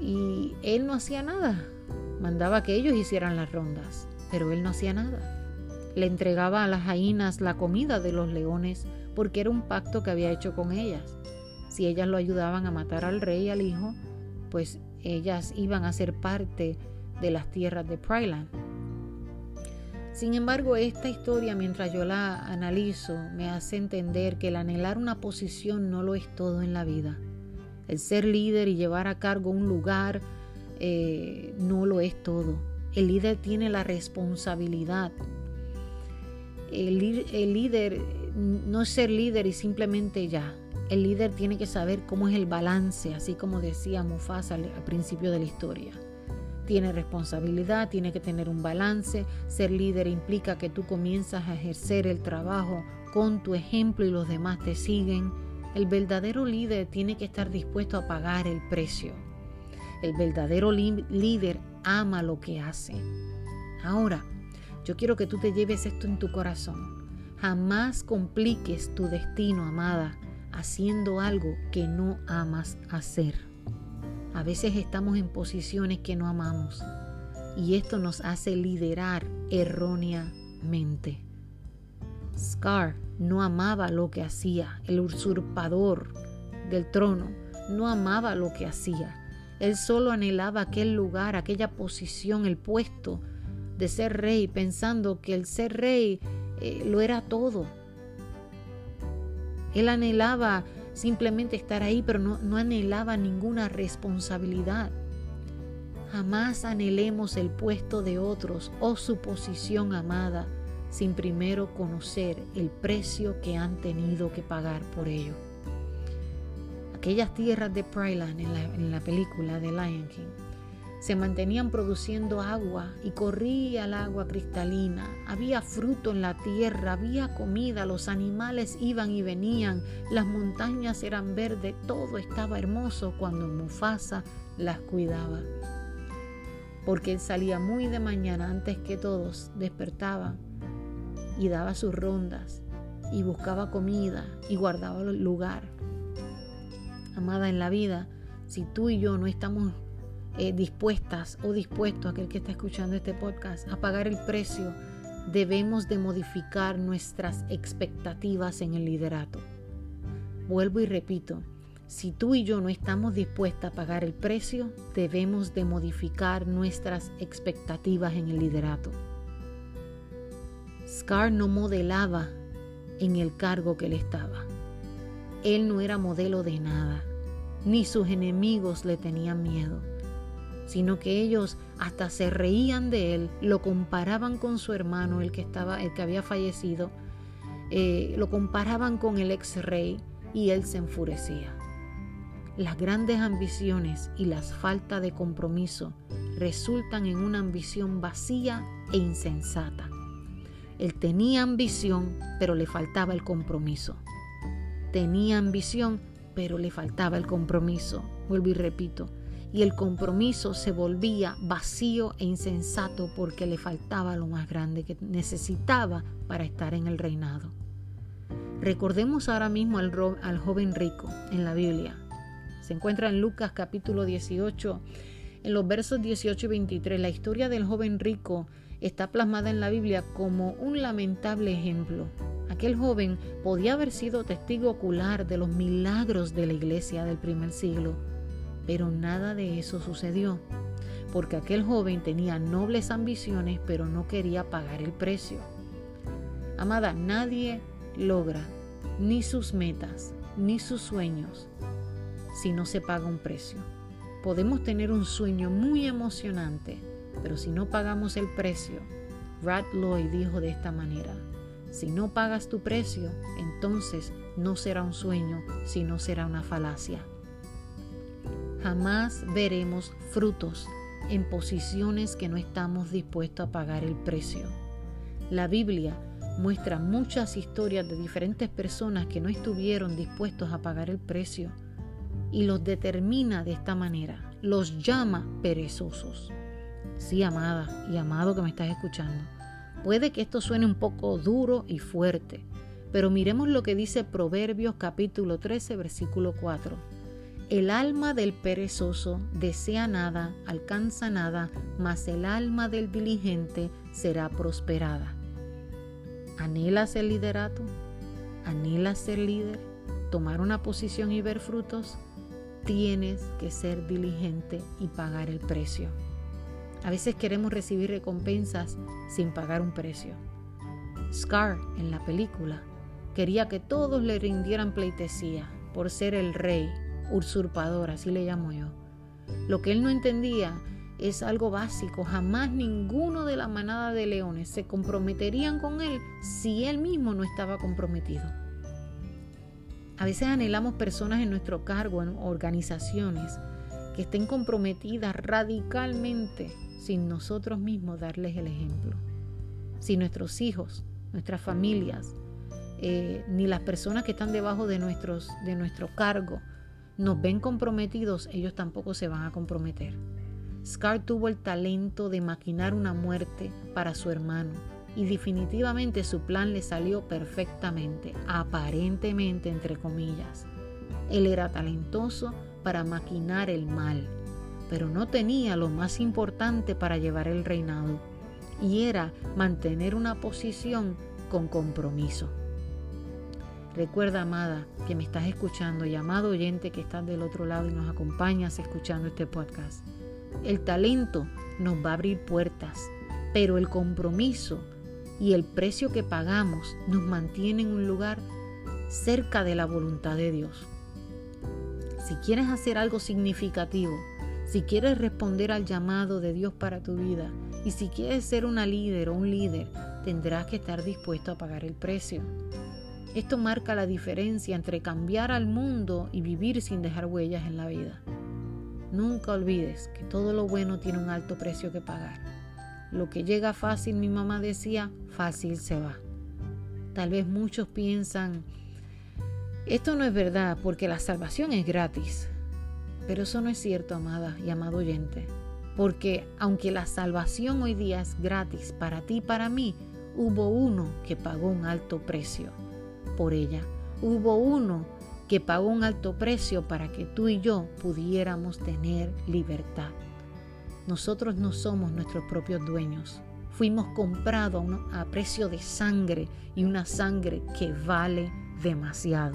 A: y él no hacía nada. Mandaba que ellos hicieran las rondas, pero él no hacía nada. Le entregaba a las hainas la comida de los leones porque era un pacto que había hecho con ellas. Si ellas lo ayudaban a matar al rey y al hijo, pues ellas iban a ser parte de las tierras de Pryland. Sin embargo, esta historia, mientras yo la analizo, me hace entender que el anhelar una posición no lo es todo en la vida. El ser líder y llevar a cargo un lugar eh, no lo es todo. El líder tiene la responsabilidad. El, el líder no es ser líder y simplemente ya. El líder tiene que saber cómo es el balance, así como decía Mufasa al principio de la historia tiene responsabilidad, tiene que tener un balance. Ser líder implica que tú comienzas a ejercer el trabajo con tu ejemplo y los demás te siguen. El verdadero líder tiene que estar dispuesto a pagar el precio. El verdadero líder ama lo que hace. Ahora, yo quiero que tú te lleves esto en tu corazón. Jamás compliques tu destino, amada, haciendo algo que no amas hacer. A veces estamos en posiciones que no amamos y esto nos hace liderar erróneamente. Scar no amaba lo que hacía, el usurpador del trono no amaba lo que hacía. Él solo anhelaba aquel lugar, aquella posición, el puesto de ser rey, pensando que el ser rey eh, lo era todo. Él anhelaba simplemente estar ahí, pero no, anhelaba ninguna responsabilidad. Jamás anhelemos el puesto de otros o su posición amada sin primero conocer el precio que han tenido que pagar por ello. Aquellas tierras de Pryland en la, en la película de Lion King se mantenían produciendo agua y corría el agua cristalina. Había fruto en la tierra, había comida, los animales iban y venían, las montañas eran verdes, todo estaba hermoso cuando Mufasa las cuidaba. Porque él salía muy de mañana antes que todos despertaban y daba sus rondas y buscaba comida y guardaba el lugar. Amada en la vida, si tú y yo no estamos eh, dispuestas o dispuesto, aquel que está escuchando este podcast, a pagar el precio, debemos de modificar nuestras expectativas en el liderato. Vuelvo y repito, si tú y yo no estamos dispuestas a pagar el precio, debemos de modificar nuestras expectativas en el liderato. Scar no modelaba en el cargo que él estaba. Él no era modelo de nada, ni sus enemigos le tenían miedo sino que ellos hasta se reían de él, lo comparaban con su hermano, el que estaba, el que había fallecido, eh, lo comparaban con el ex rey y él se enfurecía. Las grandes ambiciones y las falta de compromiso resultan en una ambición vacía e insensata. Él tenía ambición, pero le faltaba el compromiso. Tenía ambición, pero le faltaba el compromiso. Vuelvo y repito. Y el compromiso se volvía vacío e insensato porque le faltaba lo más grande que necesitaba para estar en el reinado. Recordemos ahora mismo al, al joven rico en la Biblia. Se encuentra en Lucas capítulo 18, en los versos 18 y 23. La historia del joven rico está plasmada en la Biblia como un lamentable ejemplo. Aquel joven podía haber sido testigo ocular de los milagros de la iglesia del primer siglo, pero nada de eso sucedió, porque aquel joven tenía nobles ambiciones, pero no quería pagar el precio. Amada, nadie logra ni sus metas, ni sus sueños, si no se paga un precio. Podemos tener un sueño muy emocionante, pero si no pagamos el precio, Rad Lloyd dijo de esta manera, si no pagas tu precio, entonces no será un sueño, sino será una falacia. Jamás veremos frutos en posiciones que no estamos dispuestos a pagar el precio. La Biblia muestra muchas historias de diferentes personas que no estuvieron dispuestos a pagar el precio y los determina de esta manera, los llama perezosos. Sí, amada y amado que me estás escuchando. Puede que esto suene un poco duro y fuerte, pero miremos lo que dice Proverbios capítulo 13, versículo 4. El alma del perezoso desea nada, alcanza nada, mas el alma del diligente será prosperada. ¿Anhelas el liderato? ¿Anhelas ser líder? ¿Tomar una posición y ver frutos? Tienes que ser diligente y pagar el precio. A veces queremos recibir recompensas sin pagar un precio. Scar en la película quería que todos le rindieran pleitesía por ser el rey, usurpador, así le llamo yo. Lo que él no entendía es algo básico. Jamás ninguno de la manada de leones se comprometerían con él si él mismo no estaba comprometido. A veces anhelamos personas en nuestro cargo, en organizaciones, que estén comprometidas radicalmente sin nosotros mismos darles el ejemplo. Si nuestros hijos, nuestras familias, eh, ni las personas que están debajo de, nuestros, de nuestro cargo nos ven comprometidos, ellos tampoco se van a comprometer. Scar tuvo el talento de maquinar una muerte para su hermano y definitivamente su plan le salió perfectamente, aparentemente entre comillas. Él era talentoso para maquinar el mal pero no tenía lo más importante para llevar el reinado, y era mantener una posición con compromiso. Recuerda, amada, que me estás escuchando y amado oyente que estás del otro lado y nos acompañas escuchando este podcast. El talento nos va a abrir puertas, pero el compromiso y el precio que pagamos nos mantiene en un lugar cerca de la voluntad de Dios. Si quieres hacer algo significativo, si quieres responder al llamado de Dios para tu vida y si quieres ser una líder o un líder, tendrás que estar dispuesto a pagar el precio. Esto marca la diferencia entre cambiar al mundo y vivir sin dejar huellas en la vida. Nunca olvides que todo lo bueno tiene un alto precio que pagar. Lo que llega fácil, mi mamá decía, fácil se va. Tal vez muchos piensan, esto no es verdad porque la salvación es gratis. Pero eso no es cierto, amada y amado oyente, porque aunque la salvación hoy día es gratis para ti y para mí, hubo uno que pagó un alto precio por ella. Hubo uno que pagó un alto precio para que tú y yo pudiéramos tener libertad. Nosotros no somos nuestros propios dueños. Fuimos comprados a, precio de sangre y una sangre que vale demasiado.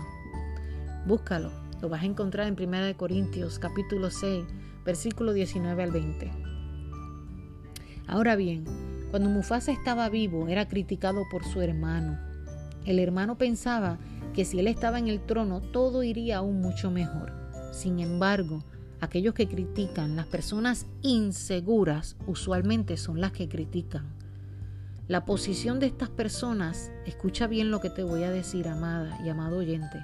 A: Búscalo lo vas a encontrar en 1 Corintios capítulo 6, versículo 19 al 20. Ahora bien, cuando Mufasa estaba vivo era criticado por su hermano. El hermano pensaba que si él estaba en el trono todo iría aún mucho mejor. Sin embargo, aquellos que critican, las personas inseguras, usualmente son las que critican. La posición de estas personas, escucha bien lo que te voy a decir, amada y amado oyente,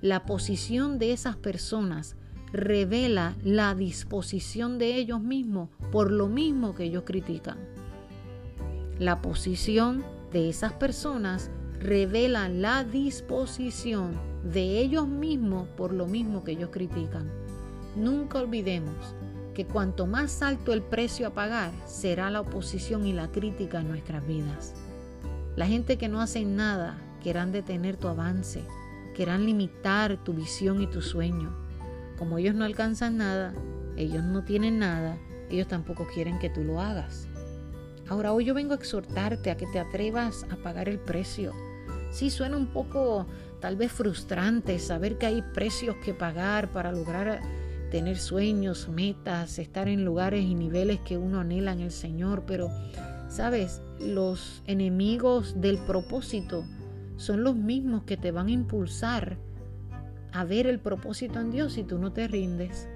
A: la posición de esas personas revela la disposición de ellos mismos por lo mismo que ellos critican. La posición de esas personas revela la disposición de ellos mismos por lo mismo que ellos critican. Nunca olvidemos que cuanto más alto el precio a pagar, será la oposición y la crítica en nuestras vidas. La gente que no hace nada querrán detener tu avance, querrán limitar tu visión y tu sueño. Como ellos no alcanzan nada, ellos no tienen nada, ellos tampoco quieren que tú lo hagas. Ahora hoy yo vengo a exhortarte a que te atrevas a pagar el precio. Sí, suena un poco tal vez frustrante saber que hay precios que pagar para lograr tener sueños, metas, estar en lugares y niveles que uno anhela en el Señor, pero sabes, los enemigos del propósito son los mismos que te van a impulsar a ver el propósito en Dios si tú no te rindes.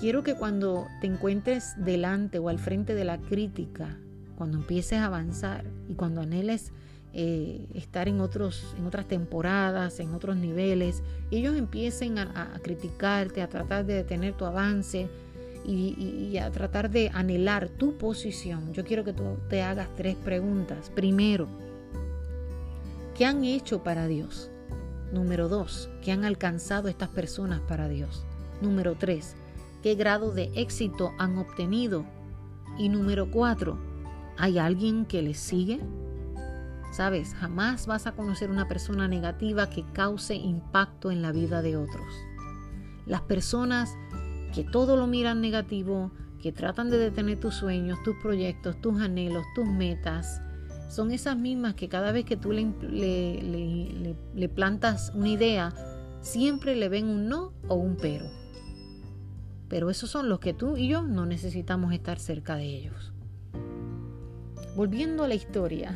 A: Quiero que cuando te encuentres delante o al frente de la crítica, cuando empieces a avanzar y cuando anheles eh, estar en, otros, en otras temporadas, en otros niveles, ellos empiecen a, criticarte, a tratar de detener tu avance y, y, a tratar de anhelar tu posición. Yo quiero que tú te hagas tres preguntas. Primero, ¿qué han hecho para Dios? Número dos, ¿qué han alcanzado estas personas para Dios? Número tres, ¿qué grado de éxito han obtenido? Y número cuatro, ¿hay alguien que les sigue? Sabes, jamás vas a conocer una persona negativa que cause impacto en la vida de otros. Las personas que todo lo miran negativo, que tratan de detener tus sueños, tus proyectos, tus anhelos, tus metas, son esas mismas que cada vez que tú le, le, plantas una idea, siempre le ven un no o un pero. Pero esos son los que tú y yo no necesitamos estar cerca de ellos. Volviendo a la historia,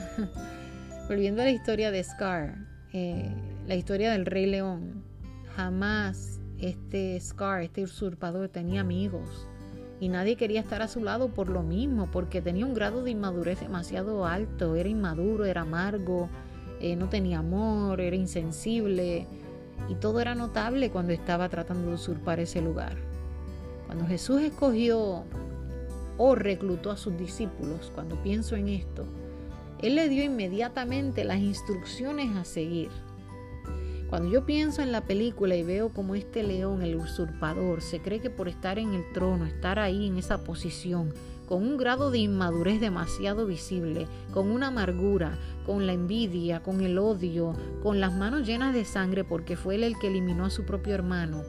A: volviendo a la historia de Scar, eh, la historia del Rey León, jamás este Scar, este usurpador, tenía amigos. Y nadie quería estar a su lado por lo mismo, porque tenía un grado de inmadurez demasiado alto, era inmaduro, era amargo, eh, no tenía amor, era insensible. Y todo era notable cuando estaba tratando de usurpar ese lugar. Cuando Jesús escogió o reclutó a sus discípulos, cuando pienso en esto, Él le dio inmediatamente las instrucciones a seguir. Cuando yo pienso en la película y veo como este león, el usurpador, se cree que por estar en el trono, estar ahí en esa posición, con un grado de inmadurez demasiado visible, con una amargura, con la envidia, con el odio, con las manos llenas de sangre porque fue él el que eliminó a su propio hermano.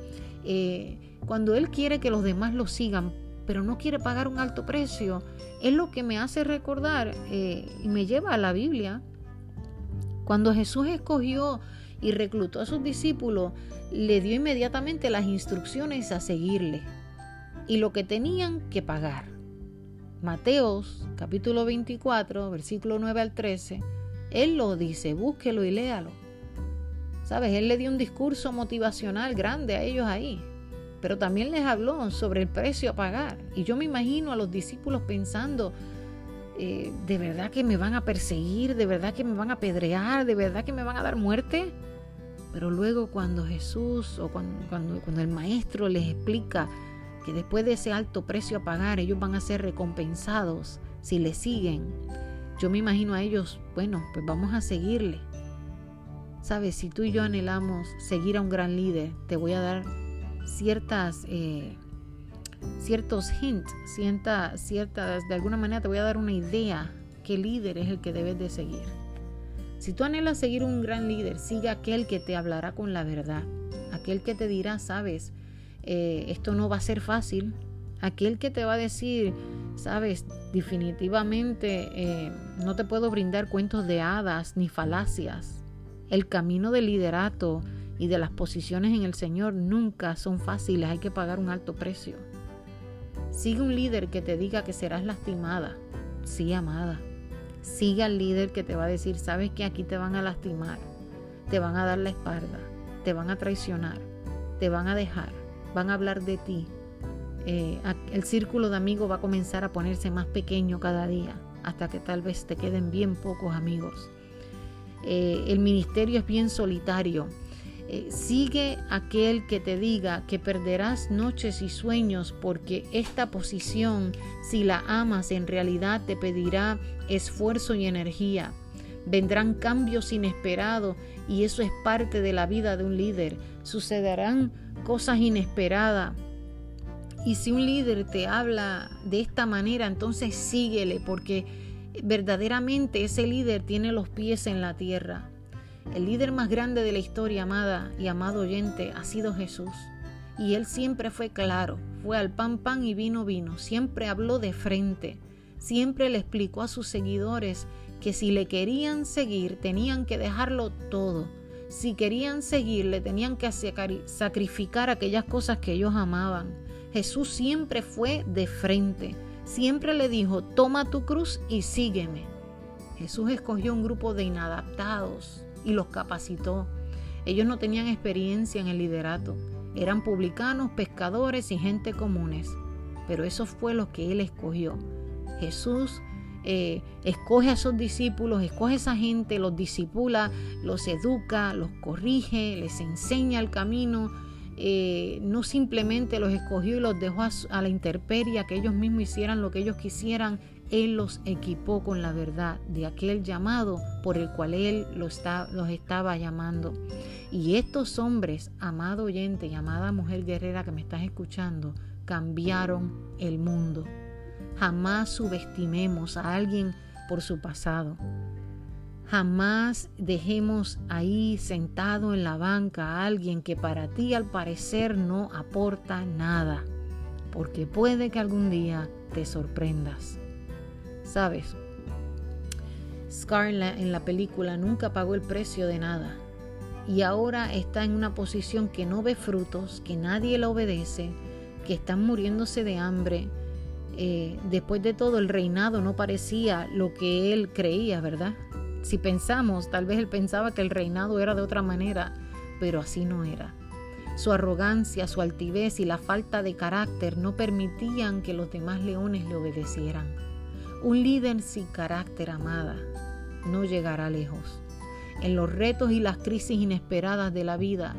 A: Eh, cuando él quiere que los demás lo sigan, pero no quiere pagar un alto precio, es lo que me hace recordar eh, y me lleva a la Biblia. Cuando Jesús escogió y reclutó a sus discípulos, le dio inmediatamente las instrucciones a seguirle y lo que tenían que pagar. Mateos capítulo 24, versículo 9 al 13, él lo dice, búsquelo y léalo. ¿Sabes? Él le dio un discurso motivacional grande a ellos ahí, pero también les habló sobre el precio a pagar. Y yo me imagino a los discípulos pensando, eh, ¿de verdad que me van a perseguir? ¿De verdad que me van a apedrear? ¿De verdad que me van a dar muerte? Pero luego cuando Jesús o cuando, cuando, el maestro les explica que después de ese alto precio a pagar ellos van a ser recompensados si le siguen, yo me imagino a ellos, bueno, pues vamos a seguirle. Sabes, si tú y yo anhelamos seguir a un gran líder, te voy a dar ciertas, eh, ciertos hints, ciertas, ciertas, de alguna manera te voy a dar una idea qué líder es el que debes de seguir. Si tú anhelas seguir un gran líder, sigue aquel que te hablará con la verdad, aquel que te dirá, sabes, eh, esto no va a ser fácil, aquel que te va a decir, sabes, definitivamente eh, no te puedo brindar cuentos de hadas ni falacias. El camino del liderato y de las posiciones en el Señor nunca son fáciles, hay que pagar un alto precio. Sigue un líder que te diga que serás lastimada, sí amada Siga al líder que te va a decir, sabes que aquí te van a lastimar, te van a dar la espalda, te van a traicionar, te van a dejar, van a hablar de ti. Eh, el círculo de amigos va a comenzar a ponerse más pequeño cada día, hasta que tal vez te queden bien pocos amigos. Eh, el ministerio es bien solitario. Eh, sigue aquel que te diga que perderás noches y sueños porque esta posición, si la amas, en realidad te pedirá esfuerzo y energía. Vendrán cambios inesperados y eso es parte de la vida de un líder. Sucederán cosas inesperadas. Y si un líder te habla de esta manera, entonces síguele porque verdaderamente ese líder tiene los pies en la tierra. El líder más grande de la historia, amada y amado oyente, ha sido Jesús. Y él siempre fue claro, fue al pan pan y vino vino, siempre habló de frente, siempre le explicó a sus seguidores que si le querían seguir tenían que dejarlo todo. Si querían seguirle tenían que sacrificar aquellas cosas que ellos amaban. Jesús siempre fue de frente, siempre le dijo, toma tu cruz y sígueme. Jesús escogió un grupo de inadaptados, y los capacitó. Ellos no tenían experiencia en el liderato, eran publicanos, pescadores y gente comunes, pero eso fue lo que él escogió. Jesús eh, escoge a esos discípulos, escoge a esa gente, los disipula, los educa, los corrige, les enseña el camino. Eh, no simplemente los escogió y los dejó a, a la intemperie, que ellos mismos hicieran lo que ellos quisieran, él los equipó con la verdad de aquel llamado por el cual Él los, los estaba llamando. Y estos hombres, amado oyente y amada mujer guerrera que me estás escuchando, cambiaron el mundo. Jamás subestimemos a alguien por su pasado. Jamás dejemos ahí sentado en la banca a alguien que para ti al parecer no aporta nada, porque puede que algún día te sorprendas. ¿Sabes? Scar en la, la película nunca pagó el precio de nada y ahora está en una posición que no ve frutos, que nadie le obedece, que están muriéndose de hambre. Eh, después de todo, el reinado no parecía lo que él creía, ¿verdad? Si pensamos, tal vez él pensaba que el reinado era de otra manera, pero así no era. Su arrogancia, su altivez y la falta de carácter no permitían que los demás leones le obedecieran. Un líder sin carácter, amada, no llegará lejos. En los retos y las crisis inesperadas de la vida,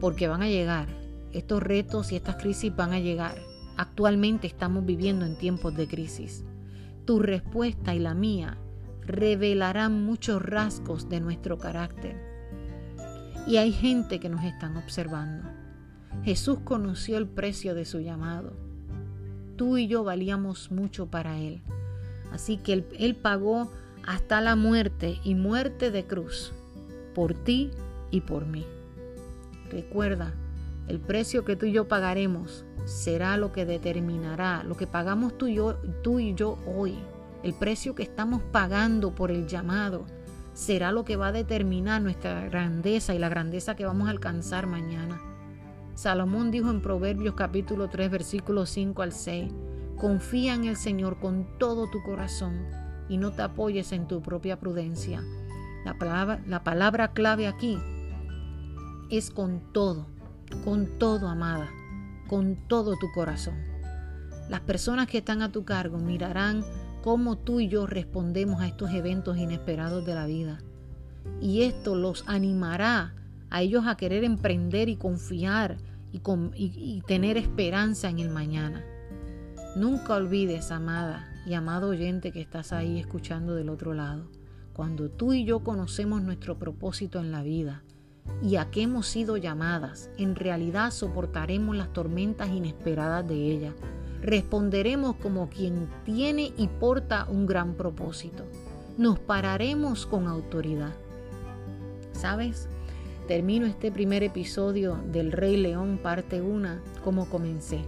A: porque van a llegar, estos retos y estas crisis van a llegar. Actualmente estamos viviendo en tiempos de crisis. Tu respuesta y la mía revelarán muchos rasgos de nuestro carácter. Y hay gente que nos están observando. Jesús conoció el precio de su llamado. Tú y yo valíamos mucho para Él. Así que él, pagó hasta la muerte y muerte de cruz por ti y por mí. Recuerda, el precio que tú y yo pagaremos será lo que determinará, lo que pagamos tú y, yo, tú y yo hoy, el precio que estamos pagando por el llamado, será lo que va a determinar nuestra grandeza y la grandeza que vamos a alcanzar mañana. Salomón dijo en Proverbios capítulo 3 versículos 5 al 6, Confía en el Señor con todo tu corazón y no te apoyes en tu propia prudencia. La palabra, la palabra clave aquí es con todo, con todo, amada, con todo tu corazón. Las personas que están a tu cargo mirarán cómo tú y yo respondemos a estos eventos inesperados de la vida. Y esto los animará a ellos a querer emprender y confiar y, y tener esperanza en el mañana. Nunca olvides, amada y amado oyente que estás ahí escuchando del otro lado, cuando tú y yo conocemos nuestro propósito en la vida y a qué hemos sido llamadas, en realidad soportaremos las tormentas inesperadas de ella. Responderemos como quien tiene y porta un gran propósito. Nos pararemos con autoridad. ¿Sabes? Termino este primer episodio del Rey León parte 1 como comencé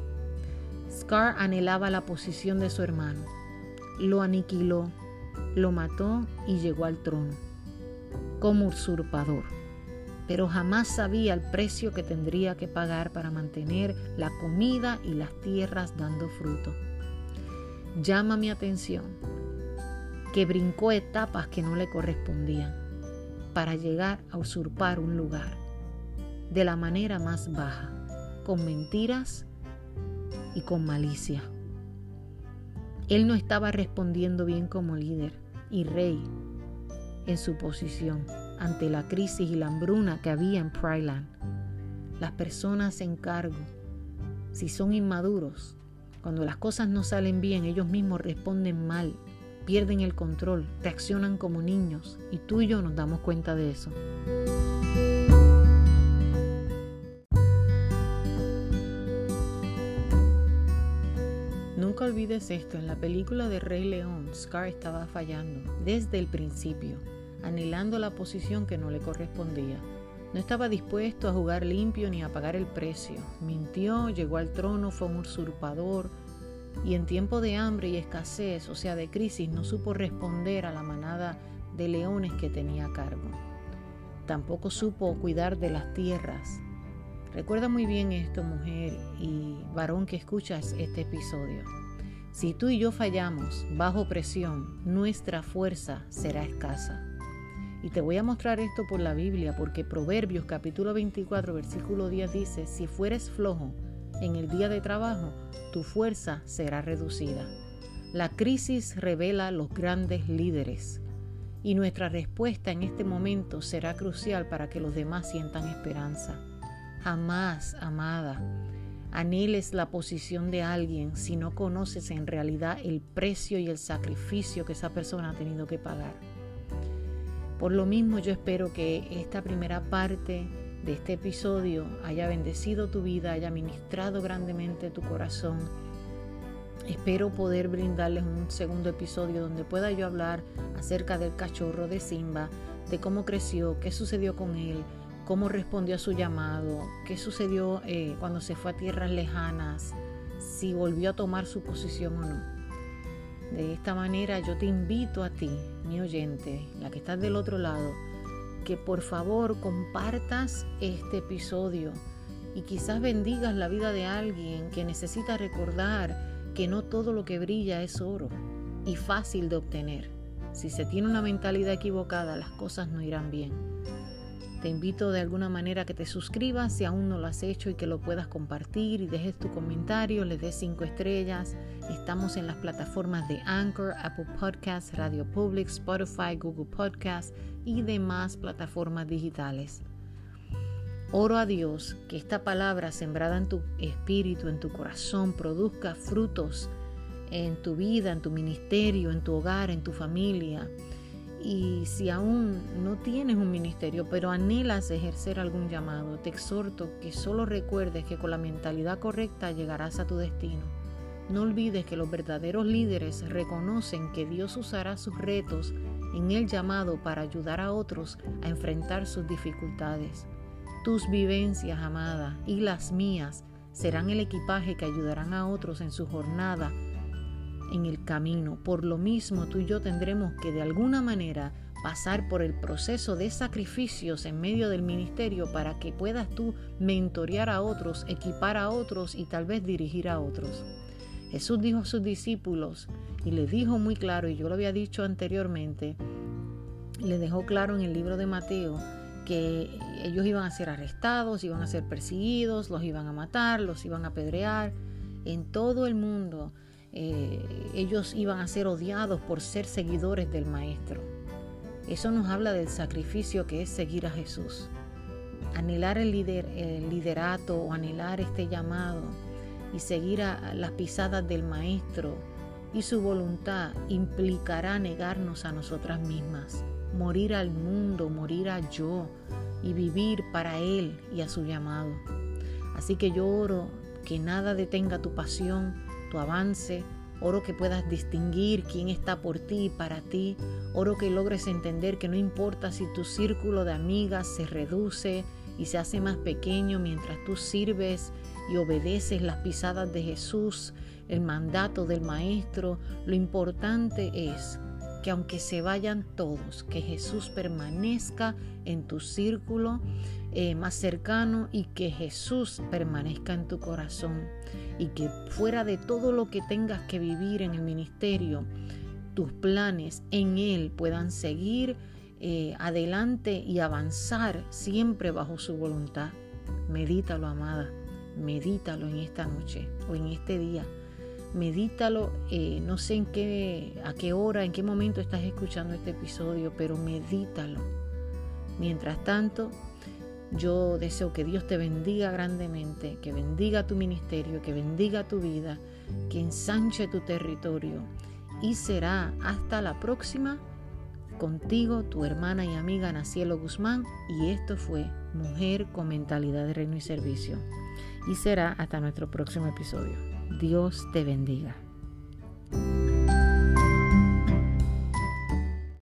A: Scar anhelaba la posición de su hermano. Lo aniquiló, lo mató y llegó al trono, como usurpador. Pero jamás sabía el precio que tendría que pagar para mantener la comida y las tierras dando fruto. Llama mi atención que brincó etapas que no le correspondían para llegar a usurpar un lugar de la manera más baja, con mentiras y con malicia. Él no estaba respondiendo bien como líder y rey en su posición. ante la crisis y la hambruna que había en Pryland. Las personas en cargo, si son inmaduros, cuando las cosas no salen bien, ellos mismos responden mal, pierden el control, reaccionan como niños y tú y yo nos damos cuenta de eso. Nunca olvides esto, en la película de Rey León, Scar estaba fallando desde el principio, anhelando la posición que no le correspondía. No estaba dispuesto a jugar limpio ni a pagar el precio. Mintió, llegó al trono, fue un usurpador y en tiempo de hambre y escasez, o sea, de crisis, no supo responder a la manada de leones que tenía a cargo. Tampoco supo cuidar de las tierras. Recuerda muy bien esto, mujer y varón que escuchas este episodio. Si tú y yo fallamos bajo presión, nuestra fuerza será escasa. Y te voy a mostrar esto por la Biblia, porque Proverbios capítulo 24, versículo 10 dice, si fueres flojo en el día de trabajo, tu fuerza será reducida. La crisis revela los grandes líderes y nuestra respuesta en este momento será crucial para que los demás sientan esperanza. Jamás, amada, anheles la posición de alguien si no conoces en realidad el precio y el sacrificio que esa persona ha tenido que pagar. Por lo mismo yo espero que esta primera parte de este episodio haya bendecido tu vida, haya ministrado grandemente tu corazón. Espero poder brindarles un segundo episodio donde pueda yo hablar acerca del cachorro de Simba, de cómo creció, qué sucedió con él, cómo respondió a su llamado, qué sucedió eh, cuando se fue a tierras lejanas, si volvió a tomar su posición o no. De esta manera yo te invito a ti, mi oyente, la que estás del otro lado, que por favor compartas este episodio y quizás bendigas la vida de alguien que necesita recordar que no todo lo que brilla es oro y fácil de obtener. Si se tiene una mentalidad equivocada, las cosas no irán bien. Te invito de alguna manera que te suscribas si aún no lo has hecho y que lo puedas compartir y dejes tu comentario, le des cinco estrellas. Estamos en las plataformas de Anchor, Apple Podcasts, Radio Public, Spotify, Google Podcasts y demás plataformas digitales. Oro a Dios que esta palabra sembrada en tu espíritu, en tu corazón, produzca frutos en tu vida, en tu ministerio, en tu hogar, en tu familia y si aún no tienes un ministerio, pero anhelas ejercer algún llamado, te exhorto que solo recuerdes que con la mentalidad correcta llegarás a tu destino. No olvides que los verdaderos líderes reconocen que Dios usará sus retos en el llamado para ayudar a otros a enfrentar sus dificultades. Tus vivencias, amada, y las mías serán el equipaje que ayudarán a otros en su jornada en el camino. Por lo mismo, tú y yo tendremos que de alguna manera pasar por el proceso de sacrificios en medio del ministerio para que puedas tú mentorear a otros, equipar a otros y tal vez dirigir a otros. Jesús dijo a sus discípulos y le dijo muy claro, y yo lo había dicho anteriormente, le dejó claro en el libro de Mateo que ellos iban a ser arrestados, iban a ser perseguidos, los iban a matar, los iban a apedrear en todo el mundo eh, ellos iban a ser odiados por ser seguidores del Maestro. Eso nos habla del sacrificio que es seguir a Jesús. Anhelar el, liderato o anhelar este llamado y seguir las pisadas del Maestro y su voluntad implicará negarnos a nosotras mismas, morir al mundo, morir a yo y vivir para Él y a su llamado. Así que yo oro que nada detenga tu pasión, tu avance. Oro que puedas distinguir quién está por ti y para ti. Oro que logres entender que no importa si tu círculo de amigas se reduce y se hace más pequeño mientras tú sirves y obedeces las pisadas de Jesús, el mandato del Maestro. Lo importante es que aunque se vayan todos, que Jesús permanezca en tu círculo eh, más cercano y que Jesús permanezca en tu corazón y que fuera de todo lo que tengas que vivir en el ministerio, tus planes en Él puedan seguir eh, adelante y avanzar siempre bajo su voluntad. Medítalo, amada, medítalo en esta noche o en este día. Medítalo, eh, no sé en qué, a qué hora, en qué momento estás escuchando este episodio, pero medítalo. Mientras tanto, yo deseo que Dios te bendiga grandemente, que bendiga tu ministerio, que bendiga tu vida, que ensanche tu territorio. Y será hasta la próxima contigo, tu hermana y amiga Nacielo Guzmán. Y esto fue Mujer con Mentalidad de Reino y Servicio. Y será hasta nuestro próximo episodio. Dios te bendiga.